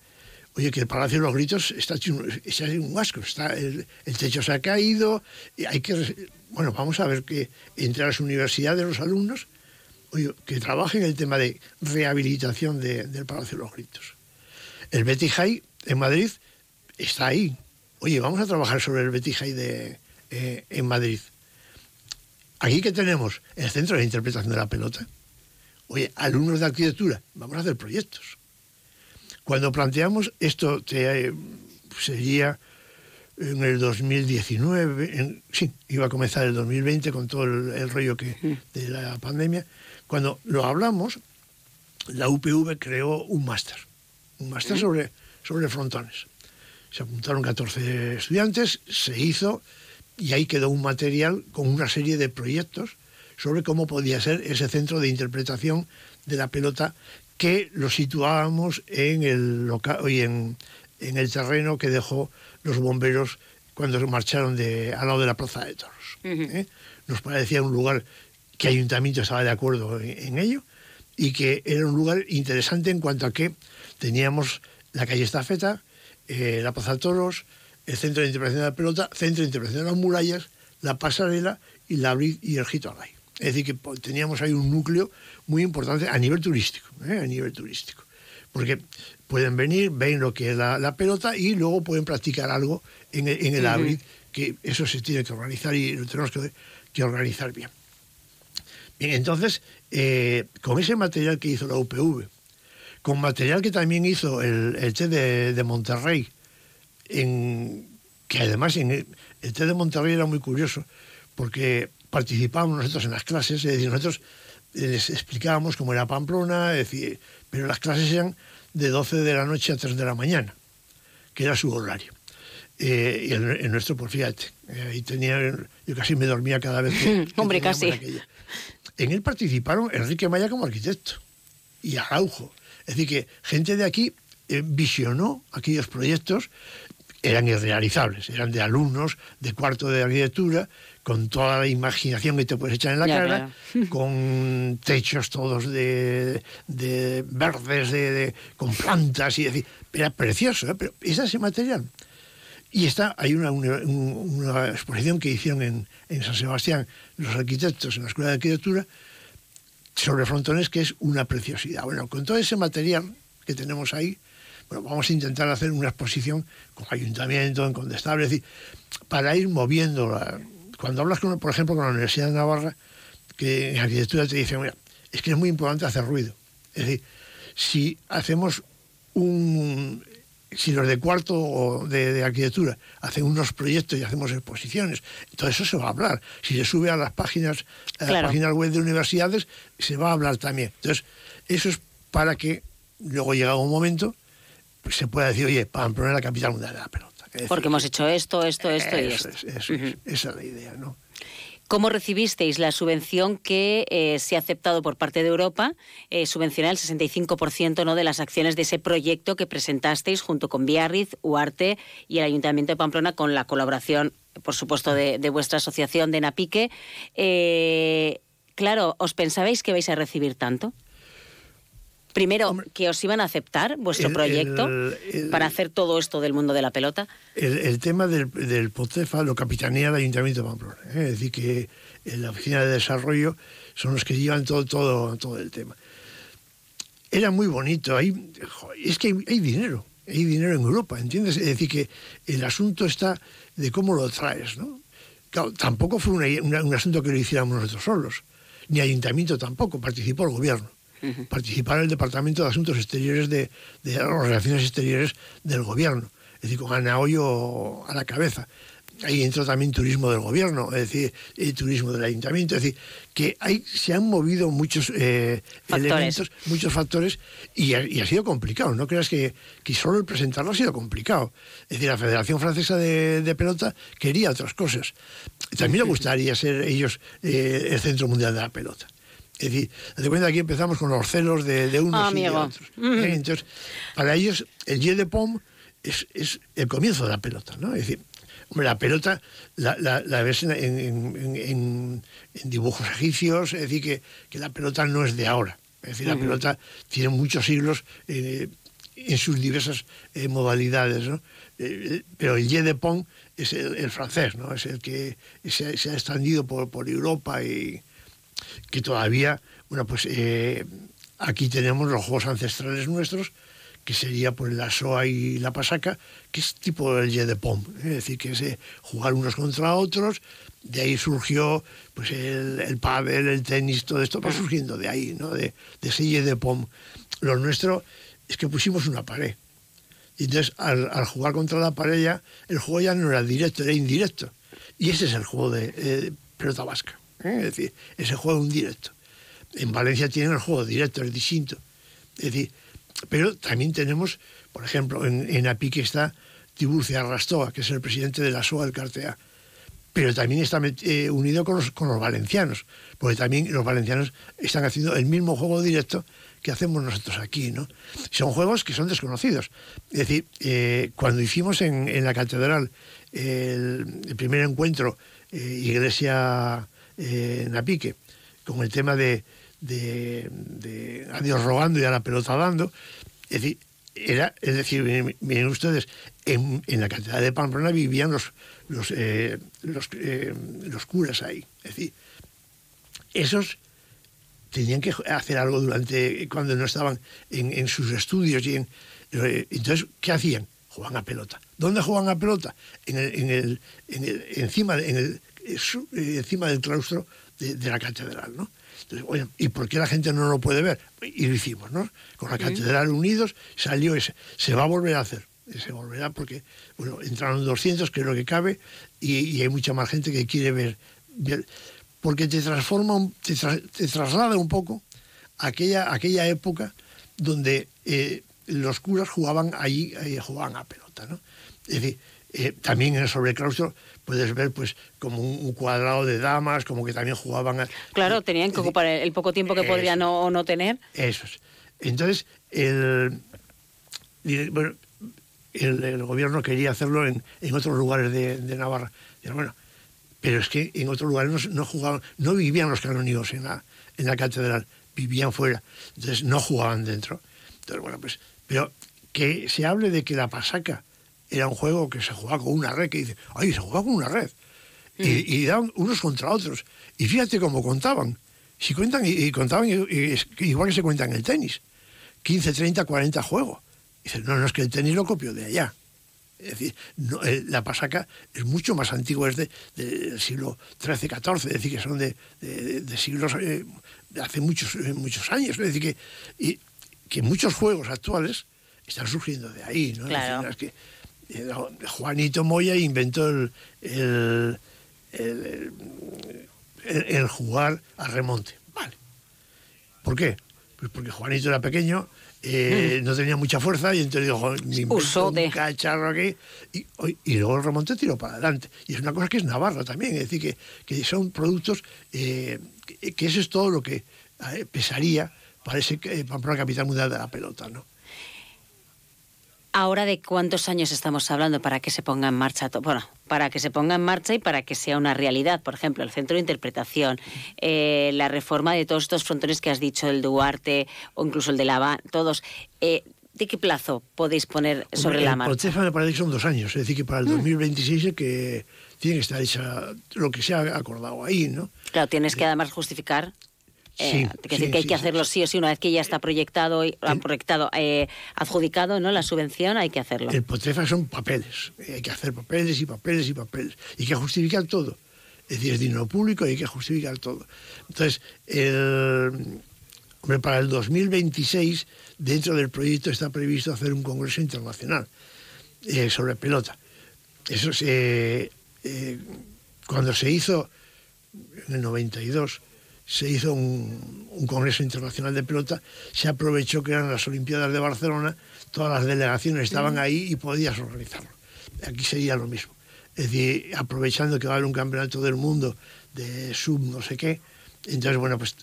oye, que el Palacio de los Gritos está está un asco, está, el, el, techo se ha caído, hay que... Bueno, vamos a ver que entre las universidades, los alumnos, oye, que trabaje en el tema de rehabilitación de, del Palacio de los Gritos. El Betty High en Madrid está ahí. Oye, vamos a trabajar sobre el Betty High de, eh, en Madrid. Aquí que tenemos el Centro de Interpretación de la Pelota. Oye, alumnos de arquitectura, vamos a hacer proyectos. Cuando planteamos esto, te, eh, sería en el 2019, en, sí, iba a comenzar el 2020 con todo el, el rollo que, de la pandemia, cuando lo hablamos, la UPV creó un máster, un máster sobre, sobre frontones. Se apuntaron 14 estudiantes, se hizo y ahí quedó un material con una serie de proyectos sobre cómo podía ser ese centro de interpretación de la pelota que lo situábamos en el, local, y en, en el terreno que dejó los bomberos cuando marcharon de, al lado de la Plaza de Toros. Uh -huh. ¿eh? Nos parecía un lugar que Ayuntamiento estaba de acuerdo en, en, ello y que era un lugar interesante en cuanto a que teníamos la calle Estafeta, eh, la Plaza Toros, el Centro de Interpretación de la Pelota, Centro de Interpretación de las Murallas, la Pasarela y la Abril y el Jito Alay. Es decir, que teníamos ahí un núcleo muy importante a nivel turístico, ¿eh? a nivel turístico. Porque pueden venir, ven lo que es la, la pelota y luego pueden practicar algo en el, en el. Abril, que eso se tiene que organizar y lo tenemos que, que organizar bien. Bien, entonces, eh, con ese material que hizo la UPV, con material que también hizo el, el TED de, de Monterrey, en, que además en el, el TED de Monterrey era muy curioso, porque participábamos nosotros en las clases, es decir, nosotros les explicábamos cómo era Pamplona, es decir, pero las clases eran de 12 de la noche a 3 de la mañana, que era su horario. Eh, y el, el nuestro, pues fíjate, eh, ahí tenía, yo casi me dormía cada vez que, que Hombre, casi. En él participaron Enrique Maya como arquitecto y Araujo. Es decir, que gente de aquí eh, visionó aquellos proyectos, eran irrealizables, eran de alumnos de cuarto de arquitectura, con toda la imaginación que te puedes echar en la Ya, cara, con techos todos de, de verdes, de, de- con plantas, y decir, era precioso, ¿eh? pero es ese material. Y está, hay una, una- un- una exposición que hicieron en, en San Sebastián los arquitectos en la Escuela de Arquitectura sobre frontones que es una preciosidad. Bueno, con todo ese material que tenemos ahí, bueno, vamos a intentar hacer una exposición con ayuntamiento, en Condestable, es decir, para ir moviendo. la- Cuando hablas, con, por ejemplo, con la Universidad de Navarra, que en arquitectura te dicen, mira, es que es muy importante hacer ruido. Es decir, si hacemos un... Si los de cuarto o de, de arquitectura hacen unos proyectos y hacemos exposiciones, todo eso se va a hablar. Si se sube a las páginas, a Claro. las páginas web de universidades, se va a hablar también. Entonces, eso es para que luego llega un momento, pues se pueda decir, oye, Pamplona es la capital mundial de la pelota. Decir, Porque hemos hecho esto, esto, esto y esto. es, eso es, esa es la idea, ¿no? ¿Cómo recibisteis la subvención que eh, se ha aceptado por parte de Europa? Eh, subvencionar el 65% ¿no? de las acciones de ese proyecto que presentasteis junto con Biarritz, Uarte y el Ayuntamiento de Pamplona con la colaboración, por supuesto, de, vuestra asociación de Napique. Eh, claro, ¿os pensabais que vais a recibir tanto? Primero, que os iban a aceptar vuestro el- proyecto el- el- para hacer todo esto del mundo de la pelota. El, tema del, del POTEFA lo capitanea el Ayuntamiento de Pamplona. ¿eh? Es decir, que en la Oficina de Desarrollo son los que llevan todo, todo, todo el tema. Era muy bonito. Hay, es que hay, hay dinero. Hay dinero en Europa, ¿entiendes? Es decir, que el asunto está de cómo lo traes, ¿no? Claro, tampoco fue una- una- un asunto que lo hiciéramos nosotros solos. Ni Ayuntamiento tampoco, participó el gobierno. Participaron el Departamento de Asuntos Exteriores de, de las Relaciones Exteriores del Gobierno, es decir, con Ana Hoyo a la cabeza. Ahí entró también turismo del gobierno, es decir, el turismo del ayuntamiento, es decir, que ahí se han movido muchos eh, elementos, muchos factores, y ha, y ha sido complicado. No creas que, que solo el presentarlo ha sido complicado. Es decir, la Federación Francesa de, de Pelota quería otras cosas. También le gustaría ser ellos eh, el Centro Mundial de la Pelota. Es decir, de cuenta aquí empezamos con los celos de, de unos y de otros. ¿eh? Entonces, para ellos, el Jet de Pom es, es el comienzo de la pelota, ¿no? Es decir, hombre, la pelota la, la- la ves en, en- en- en- en dibujos egipcios, es decir, que, que la pelota no es de ahora. Es decir, la pelota tiene muchos siglos eh, en sus diversas eh, modalidades, ¿no? Eh, pero el Jet de Pom es el, el francés, ¿no? Es el que se, se ha extendido por, por Europa y que todavía, bueno, pues eh, aquí tenemos los juegos ancestrales nuestros, que sería pues la SOA y la Pasaca, que es tipo el Jet de Pom, ¿eh? es decir, que es eh, jugar unos contra otros, de ahí surgió pues el, el pádel, el tenis, todo esto va surgiendo de ahí, ¿no? De, de ese de Pom. Lo nuestro es que pusimos una pared. Y entonces, al, al jugar contra la pared ya, el juego ya no era directo, era indirecto. Y ese es el juego de eh, pelota vasca. ¿Eh? Es decir, ese juego indirecto. En Valencia tienen el juego directo, es distinto. Es decir, pero también tenemos, por ejemplo, en, Apique está Tiburcia Arrastoa, que es el presidente de la SOA del Cartea. Pero también está eh, unido con los, con los valencianos, porque también los valencianos están haciendo el mismo juego directo que hacemos nosotros aquí, ¿no? Son juegos que son desconocidos. Es decir, eh, cuando hicimos en, la catedral el, primer encuentro Iglesia eh, en Apique, con el tema de, de, de a Dios rogando y a la pelota dando, es decir, era, es decir, miren, ustedes, en, la catedral de Pamplona vivían los, los, eh, los, eh, los curas ahí, es decir, esos tenían que hacer algo durante cuando no estaban en, sus estudios y en, eh, entonces qué hacían jugaban a pelota. Dónde jugaban a pelota en el, en el, en el encima en el, su- eh, encima del claustro de, de la catedral no entonces, ¿y por qué la gente no lo puede ver? Y lo hicimos, ¿no? Con la catedral unidos salió ese. Se va a volver a hacer. Se volverá porque, bueno, entraron 200, que es lo que cabe, y, y hay mucha más gente que quiere ver. ver- porque te transforma, te, tra- te traslada un poco a aquella, aquella época donde eh, los curas jugaban allí, eh, jugaban a pelota, ¿no? Es decir, eh, también en el sobreclaustro puedes ver pues como un, cuadrado de damas, como que también jugaban a, Claro, tenían que ocupar el, poco tiempo que podrían o no tener. eso es. Entonces, el, bueno, el, el gobierno quería hacerlo en, en otros lugares de, de Navarra. Dijeron, bueno, pero es que en otros lugares no, no jugaban, no vivían los canónigos en la, en la catedral, vivían fuera. Entonces no jugaban dentro. Entonces, bueno, pues, pero que se hable de que la pasaca era un juego que se jugaba con una red, que dice, ay, se jugaba con una red. Y, y daban unos contra otros. Y fíjate cómo contaban. Si cuentan, y, y contaban y- igual que se cuenta en el tenis. 15, 30, 40 juegos. Dicen, no, no, es que el tenis lo copió de allá. Es decir, no, eh, la pasaca es mucho más antigua, es de, del siglo XIII, XIV, es decir, que son de, de- siglos, eh, de hace muchos, eh, muchos años. Es decir, que, y, que muchos juegos actuales están surgiendo de ahí. ¿no? Es Claro. decir, es que, Juanito Moya inventó el, el, el- el- el jugar a remonte. Vale. ¿Por qué? Pues porque Juanito era pequeño, eh, no tenía mucha fuerza y entonces dijo, me Usó un de- cacharro aquí y, luego el remonte tiró para adelante. Y es una cosa que es Navarra también, es decir, que, que son productos, eh, que, que eso es todo lo que eh, pesaría para ese eh, Pamplona Capital Mundial de la pelota, ¿no? Ahora de cuántos años estamos hablando para que se ponga en marcha todo, bueno, para que se ponga en marcha y para que sea una realidad. Por ejemplo, el centro de interpretación, eh, la reforma de todos estos frontones que has dicho, el Duarte o incluso el de La Habana, todos. Eh, ¿De qué plazo podéis poner sobre Hombre, la el marcha? Protefa me parece que son dos años, es decir, que para el 2026 es que tiene que estar hecha lo que se ha acordado ahí, ¿no? Claro, tienes que además justificar. Eh, Sí, decir que hay que hacerlo sí o sí una vez que ya está proyectado y ah, proyectado eh, adjudicado no la subvención hay que hacerlo El Protefa son papeles, hay que hacer papeles y papeles y papeles, y hay que justificar todo. Es decir, es dinero público y hay que justificar todo. Entonces, el, hombre, para el 2026, dentro del proyecto está previsto hacer un congreso internacional eh, sobre pelota. Eso se, eh, cuando se hizo en el 92, se hizo un, un congreso internacional de pelota, se aprovechó que eran las Olimpiadas de Barcelona, todas las delegaciones estaban ahí y podías organizarlo. Aquí sería lo mismo. Es decir, aprovechando que va a haber un campeonato del mundo de sub no sé qué, entonces, bueno, pues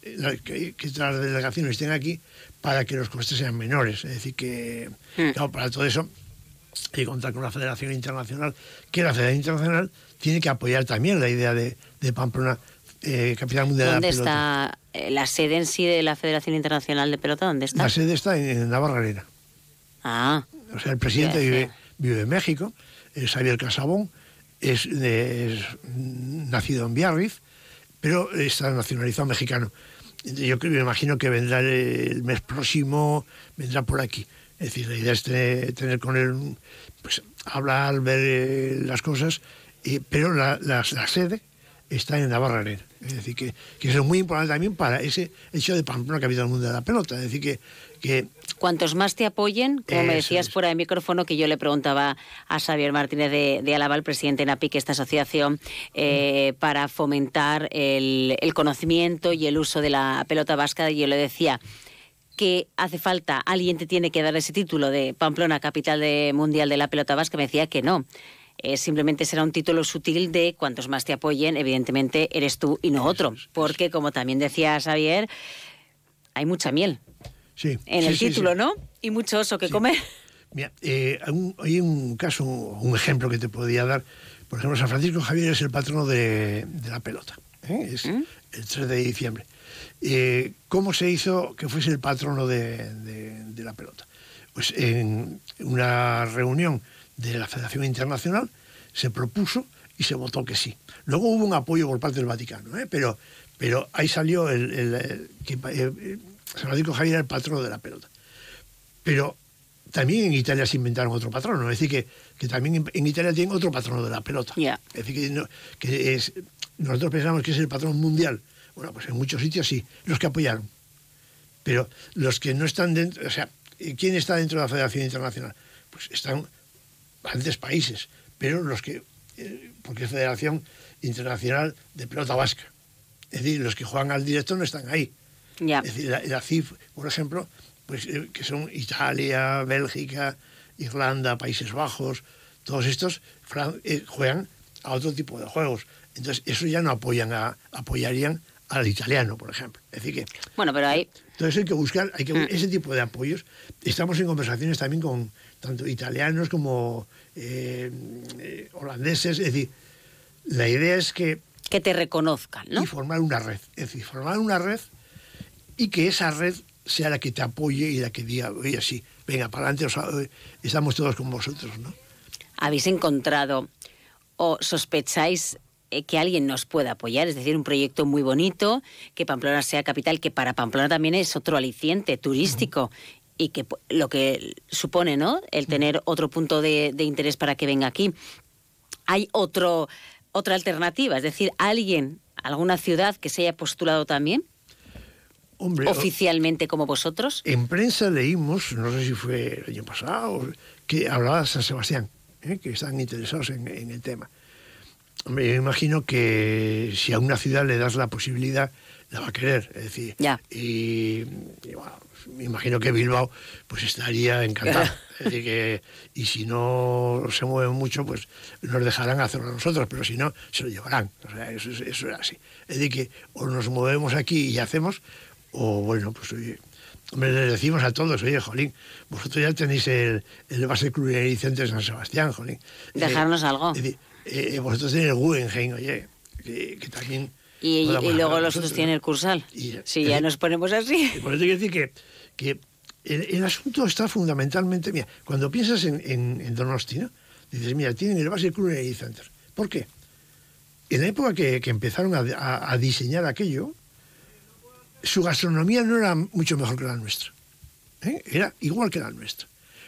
que, que todas las delegaciones estén aquí para que los costes sean menores. Es decir, que claro, para todo eso hay que contar con la Federación Internacional, que la Federación Internacional tiene que apoyar también la idea de, de Pamplona, eh, capital mundial de la ¿Dónde pelota. está eh, la sede en sí de la Federación Internacional de Pelota? ¿Dónde está? La sede está en, en Navarra Arena. Ah, O sea, el presidente vive, vive en México, es Xavier Casabón, es, nacido en Biarritz, pero está nacionalizado mexicano. Yo me imagino que vendrá el, mes próximo, vendrá por aquí. Es decir, la idea es tener, tener con él, pues, hablar, ver eh, las cosas, eh, pero la, la- la sede está en Navarra Arena. Es decir, que, que eso es muy importante también para ese hecho de Pamplona, capital mundial de la pelota. Es decir, que, que cuantos más te apoyen, como me decías es. fuera de micrófono, que yo le preguntaba a Xavier Martínez de, de el presidente de NAPIC, esta asociación, eh, para fomentar el, el conocimiento y el uso de la pelota vasca, y yo le decía que hace falta, alguien te tiene que dar ese título de Pamplona, capital de- mundial de la pelota vasca, me decía que no. Eh, simplemente será un título sutil de cuantos más te apoyen, evidentemente eres tú y no otro. Porque, como también decía Xavier, hay mucha miel sí, en sí, el sí, título. ¿no? Y mucho oso que comer. Mira, eh, hay un- hay un caso, un ejemplo que te podría dar. Por ejemplo, San Francisco Javier es el patrono de, de la pelota. ¿eh? Es el 3 de diciembre. Eh, ¿Cómo se hizo que fuese el patrono de, de- de la pelota? Pues en una reunión de la Federación Internacional se propuso y se votó que sí. Luego hubo un apoyo por parte del Vaticano, ¿eh? pero, pero ahí salió el, el- el- eh, eh, San Francisco Javier era el patrono de la pelota. Pero también en Italia se inventaron otro patrono, es decir, que, que también en, Italia tienen otro patrono de la pelota. Es decir, que, no- que es, nosotros pensamos que es el patrón mundial. Bueno, pues en muchos sitios sí, los que apoyaron. Pero los que no están dentro, o sea, ¿quién está dentro de la Federación Internacional? Pues están bastantes países, pero los que, eh, porque es Federación Internacional de Pelota Vasca. Es decir, los que juegan al directo no están ahí. Ya. Es decir, la, la CIF, por ejemplo, pues eh, que son Italia, Bélgica, Irlanda, Países Bajos, todos estos Fran- eh, juegan a otro tipo de juegos. Entonces, eso ya no apoyan a, apoyarían al italiano, por ejemplo. Es decir, que Bueno, pero ahí entonces hay que buscar hay que, ese tipo de apoyos. Estamos en conversaciones también con tanto italianos como eh, eh, holandeses. Es decir, la idea es que... Que te reconozcan, ¿no? Y formar una red. Es decir, formar una red y que esa red sea la que te apoye y la que diga, oye, sí, venga, para adelante, o sea, eh, estamos todos con vosotros, ¿no? habéis encontrado o sospecháis eh, que alguien nos pueda apoyar, es decir, un proyecto muy bonito, que Pamplona sea capital, que para Pamplona también es otro aliciente turístico y que pu- lo que supone, ¿no? El tener otro punto de, de interés para que venga aquí. Hay otro otra alternativa, es decir, alguien, alguna ciudad que se haya postulado también Hombre, oficialmente como vosotros. En prensa leímos, no sé si fue el año pasado, que hablaba San Sebastián, ¿eh? que están interesados en, en el tema. Yo imagino que si a una ciudad le das la posibilidad, la va a querer. Es decir, y, y, bueno, me imagino que Bilbao pues estaría encantado. es decir, que, y si no se mueven mucho, pues nos dejarán hacerlo nosotros, pero si no, se lo llevarán. O sea, eso, es- eso es así. Es decir, que o nos movemos aquí y hacemos, o bueno, pues oye, hombre, les decimos a todos, oye, Jolín, vosotros ya tenéis el, el base Club de San Sebastián, Jolín. Eh, Dejarnos algo. es decir, eh, vosotros tenéis el Guggenheim, oye, que, que también... Y, y- podamos y luego los otros tienen el cursal. Y- si ya nos ponemos así. por eso quiero decir que, que el, el asunto está fundamentalmente. Mira, cuando piensas en, en, en Donosti, ¿no? dices, mira, tienen el base Club Energy Center. ¿Por qué? En la época que, que empezaron a, a- a diseñar aquello, su gastronomía no era mucho mejor que la nuestra. ¿eh? Era igual que la nuestra.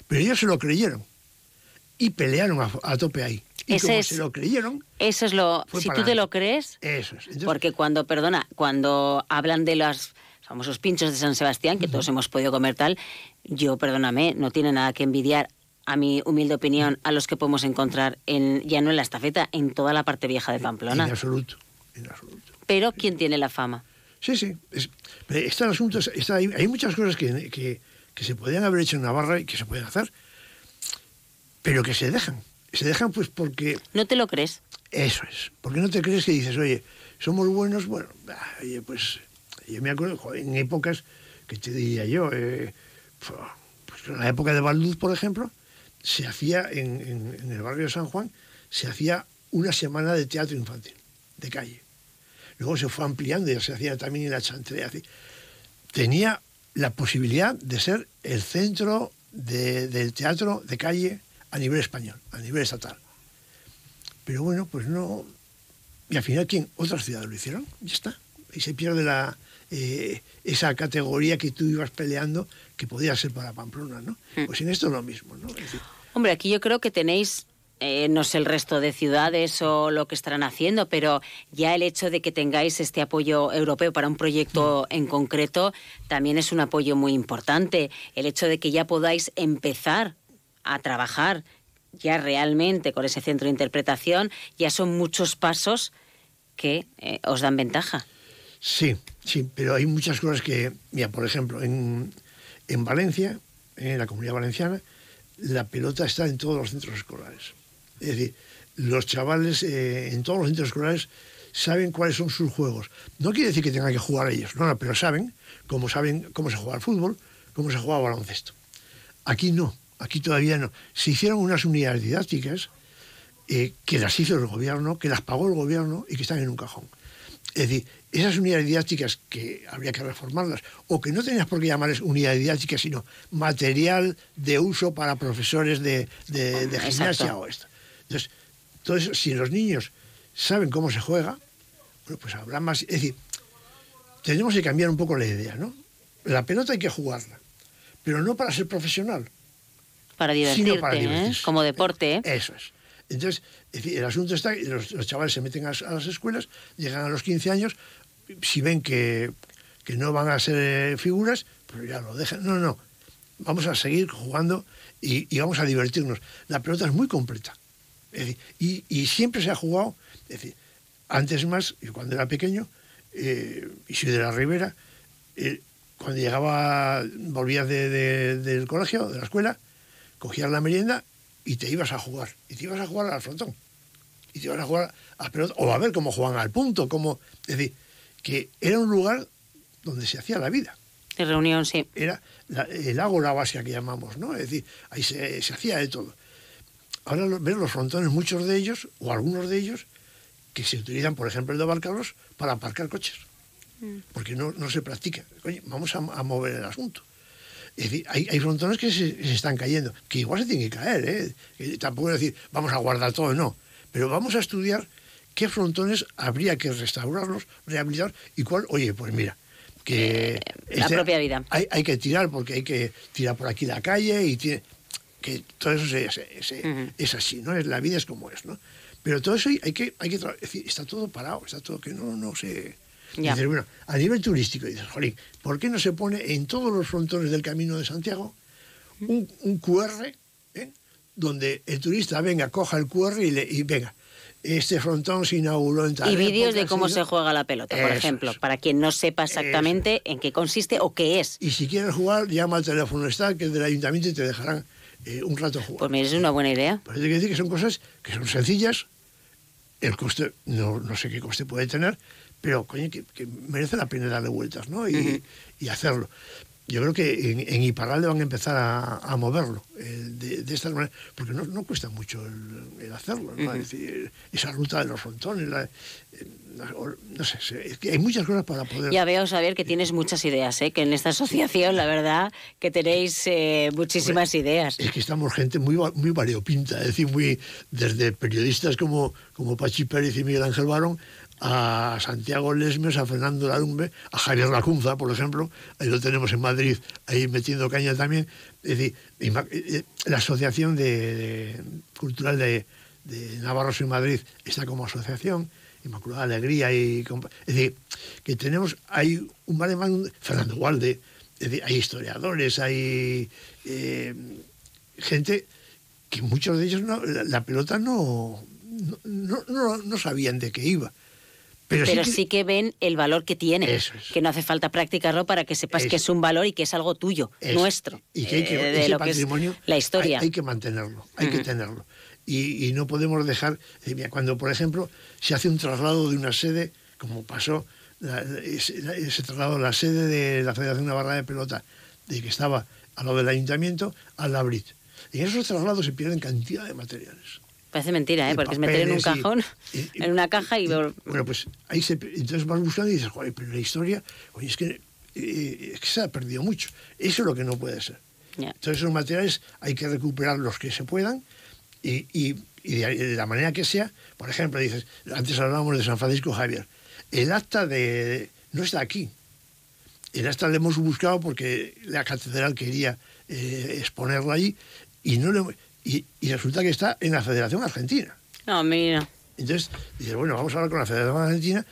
Pero ellos se lo creyeron y pelearon a, a tope ahí. Y Ese como es- se lo creyeron, Eso es lo. Si tú te lo crees. eso es. Entonces, Porque cuando, perdona, cuando hablan de los famosos pinchos de San Sebastián, que todos hemos podido comer tal, yo, perdóname, no tiene nada que envidiar, a mi humilde opinión, a los que podemos encontrar en, ya no en la estafeta, en toda la parte vieja de Pamplona. en absoluto, en absoluto. Pero ¿quién tiene la fama? Sí, sí. Es, está el asunto, está ahí. hay muchas cosas que, que, que se podían haber hecho en Navarra y que se pueden hacer, pero que se dejan. Se dejan pues porque ¿No te lo crees? eso es. Porque no te crees que dices, oye, somos buenos, bueno, ah, oye, pues yo me acuerdo joder, en épocas que te diría yo, eh, pues en la época de Valduz, por ejemplo, se hacía en, en- en el barrio de San Juan, se hacía una semana de teatro infantil, de calle. Luego se fue ampliando, ya se hacía también en la Chantrea. Tenía la posibilidad de ser el centro de- del teatro de calle a nivel español, a nivel estatal. Pero bueno, pues no. Y al final, ¿quién? Otras ciudades lo hicieron, ya está. Y se pierde la, eh, esa categoría que tú ibas peleando que podía ser para Pamplona, ¿no? Pues en esto es lo mismo, ¿no? Es decir, Hombre, aquí yo creo que tenéis, eh, no sé el resto de ciudades o lo que estarán haciendo, pero ya el hecho de que tengáis este apoyo europeo para un proyecto en concreto también es un apoyo muy importante. El hecho de que ya podáis empezar a trabajar ya realmente con ese centro de interpretación, ya son muchos pasos que eh, os dan ventaja. Sí, sí, pero hay muchas cosas que, mira, por ejemplo, en, en Valencia, en la comunidad valenciana, la pelota está en todos los centros escolares. Es decir, los chavales eh, en todos los centros escolares saben cuáles son sus juegos. No quiere decir que tengan que jugar ellos, no, no, pero saben cómo saben cómo se juega al fútbol, cómo se juega al baloncesto. Aquí no, aquí todavía no. Se hicieron unas unidades didácticas eh, que las hizo el gobierno, que las pagó el gobierno y que están en un cajón. Es decir, esas unidades didácticas que habría que reformarlas, o que no tenías por qué llamarles unidades didácticas, sino material de uso para profesores de, de- de Exacto. gimnasia o esto. Entonces, Entonces, si los niños saben cómo se juega, bueno, pues habrá más. Es decir, tenemos que cambiar un poco la idea, ¿no? La pelota hay que jugarla, pero no para ser profesional. Para divertirte, ¿eh? como deporte. ¿eh? Eso es. Entonces, el asunto está, los, los chavales se meten a, a, las escuelas, llegan a los 15 años, si ven que, que no van a ser eh, figuras, pues ya lo dejan. No, no, vamos a seguir jugando y, y vamos a divertirnos. La pelota es muy completa. Es decir, y, y, siempre se ha jugado, es decir, antes más, cuando era pequeño, eh, y soy de la Ribera, eh, cuando llegaba, de, de, del colegio, de la escuela, cogías la merienda y te ibas a jugar. Y te ibas a jugar al frontón. Y te ibas a jugar a pelota, o a ver cómo juegan al punto, cómo, es decir, que era un lugar donde se hacía la vida. De reunión, sí. Era la, el ágora básica que llamamos, ¿no? Es decir, ahí se, se hacía de todo. Ahora ver los frontones, muchos de ellos, o algunos de ellos, que se utilizan, por ejemplo, el de Barcarlos, para aparcar coches. Mm. Porque no, no, se practica. Oye, vamos a, a, mover el asunto. Es decir, hay, hay frontones que se, se, están cayendo, que igual se tienen que caer, ¿eh? Que tampoco es decir, vamos a guardar todo, no. Pero vamos a estudiar qué frontones habría que restaurarlos, rehabilitar y cuál, oye, pues mira, que... Eh, la este, propia vida. Hay, hay, que tirar porque hay que tirar por aquí la calle y tiene, que todo eso se, se, uh -huh. es así, ¿no? La vida es como es, ¿no? Pero todo eso hay que, hay que es decir, está todo parado, está todo que no, no se... Ya. Dices, bueno, a nivel turístico, dices, jolín, ¿por qué no se pone en todos los frontones del Camino de Santiago un, un QR ¿eh? donde el turista venga, coja el QR y, le, y venga, este frontón se inauguró en tal Y vídeos de cómo se juega la pelota, por Eso ejemplo, es. para quien no sepa exactamente en qué consiste o qué es. Y si quieres jugar, llama al teléfono está, que es del ayuntamiento y te dejarán eh, un rato jugar. Pues mira, es una buena idea. Pues hay que decir que son cosas que son sencillas, el coste, no, no sé qué coste puede tener, pero coño, que, que merece la pena darle vueltas, ¿no? Y, uh -huh. y hacerlo. Yo creo que en, en, Iparralde van a empezar a, a moverlo eh, de, de, esta manera, porque no, no cuesta mucho el, el hacerlo, ¿no? Uh -huh. es decir, esa ruta de los frontones, la, eh, no sé, es que hay muchas cosas para poder... Ya veo, Xavier, que tienes muchas ideas, ¿eh? que en esta asociación, la verdad, que tenéis eh, muchísimas Hombre, ideas. Es que estamos gente muy, muy variopinta, es decir, muy, desde periodistas como, como Pachi Pérez y Miguel Ángel Barón, a Santiago Lesmes, a Fernando Larumbe, a Javier Lacunza, por ejemplo, ahí lo tenemos en Madrid, ahí metiendo caña también. Es decir, eh, la Asociación de, de Cultural de, de Navarros en Madrid está como asociación, Inmaculada Alegría, y, es decir, que tenemos, hay un baremán, Fernando Gualde, es decir, hay historiadores, hay eh, gente que muchos de ellos, la, pelota no, no, no sabían de qué iba. Pero, pero sí, que, sí, que, ven el valor que tiene. Es. Que no hace falta practicarlo para que sepas eso. que es un valor y que es algo tuyo, eso. nuestro. Y que, hay que eh, de lo patrimonio, que es la historia. Hay, hay que mantenerlo, hay uh -huh. que tenerlo. Y, y, no podemos dejar. Cuando, por ejemplo, se hace un traslado de una sede, como pasó la, ese, ese, traslado, la sede de la Federación Navarra de Pelota, de que estaba a lo del ayuntamiento, al Labrit. En esos traslados se pierden cantidad de materiales. Parece mentira, ¿eh? porque es meter en un cajón, y, y, en una caja y... y... Bueno, pues ahí se... Entonces vas buscando y dices, joder, pero la historia, oye, es que, eh, es que se ha perdido mucho. Eso es lo que no puede ser. Yeah. Entonces esos materiales hay que recuperar los que se puedan y, y, y de, de, la manera que sea. Por ejemplo, dices, antes hablábamos de San Francisco Javier. El acta de... no está aquí. El acta lo hemos buscado porque la catedral quería eh, exponerlo ahí y no le y, y, resulta que está en la Federación Argentina. No, mira. Entonces, dices, bueno, vamos a hablar con la Federación Argentina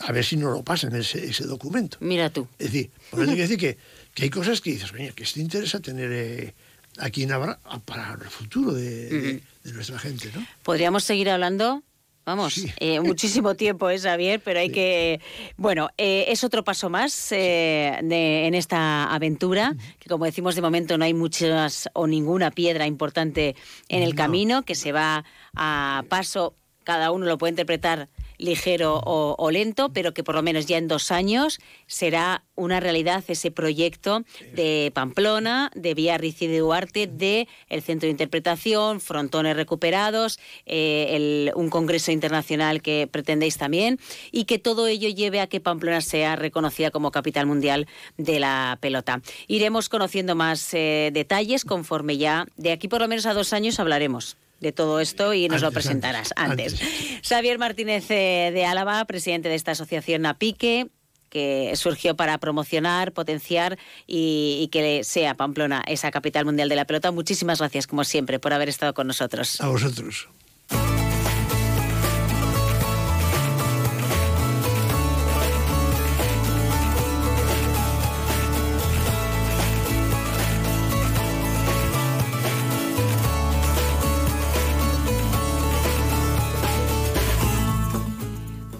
a ver si nos lo pasan ese, ese documento. Mira tú. Es decir, por eso hay que decir que, que, hay cosas que dices, oye, que esto interesa tener eh, aquí en Navarra para el futuro de, uh -huh. de, de, nuestra gente, ¿no? Podríamos seguir hablando Vamos, sí. eh, muchísimo tiempo, ¿eh, Xavier? Pero hay sí. que... Bueno, eh, es otro paso más eh, de, en esta aventura, que como decimos de momento no hay muchas o ninguna piedra importante en el no. camino, que se va a paso, cada uno lo puede interpretar ligero o, lento, pero que por lo menos ya en dos años será una realidad ese proyecto de Pamplona, de Biarritz y de Duarte, de el Centro de Interpretación, frontones recuperados, eh, el, un congreso internacional que pretendéis también, y que todo ello lleve a que Pamplona sea reconocida como capital mundial de la pelota. Iremos conociendo más eh, detalles conforme ya, de aquí por lo menos a dos años hablaremos. De todo esto y nos lo presentarás antes, antes. antes. Xavier Martínez eh, de Álava, presidente de esta asociación APIQUE que surgió para promocionar, potenciar y, y que sea Pamplona esa capital mundial de la pelota. Muchísimas gracias, como siempre, por haber estado con nosotros. A vosotros.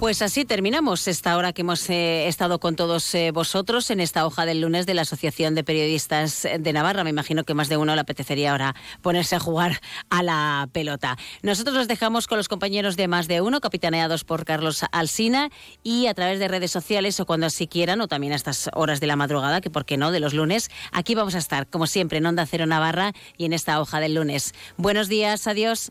Pues así terminamos esta hora que hemos eh, estado con todos eh, vosotros en esta hoja del lunes de la Asociación de Periodistas de Navarra. Me imagino que más de uno le apetecería ahora ponerse a jugar a la pelota. Nosotros los dejamos con los compañeros de más de uno, capitaneados por Carlos Alsina, y a través de redes sociales o cuando así quieran, o también a estas horas de la madrugada, que por qué no, de los lunes. Aquí vamos a estar, como siempre, en Onda Cero Navarra y en esta hoja del lunes. Buenos días, adiós.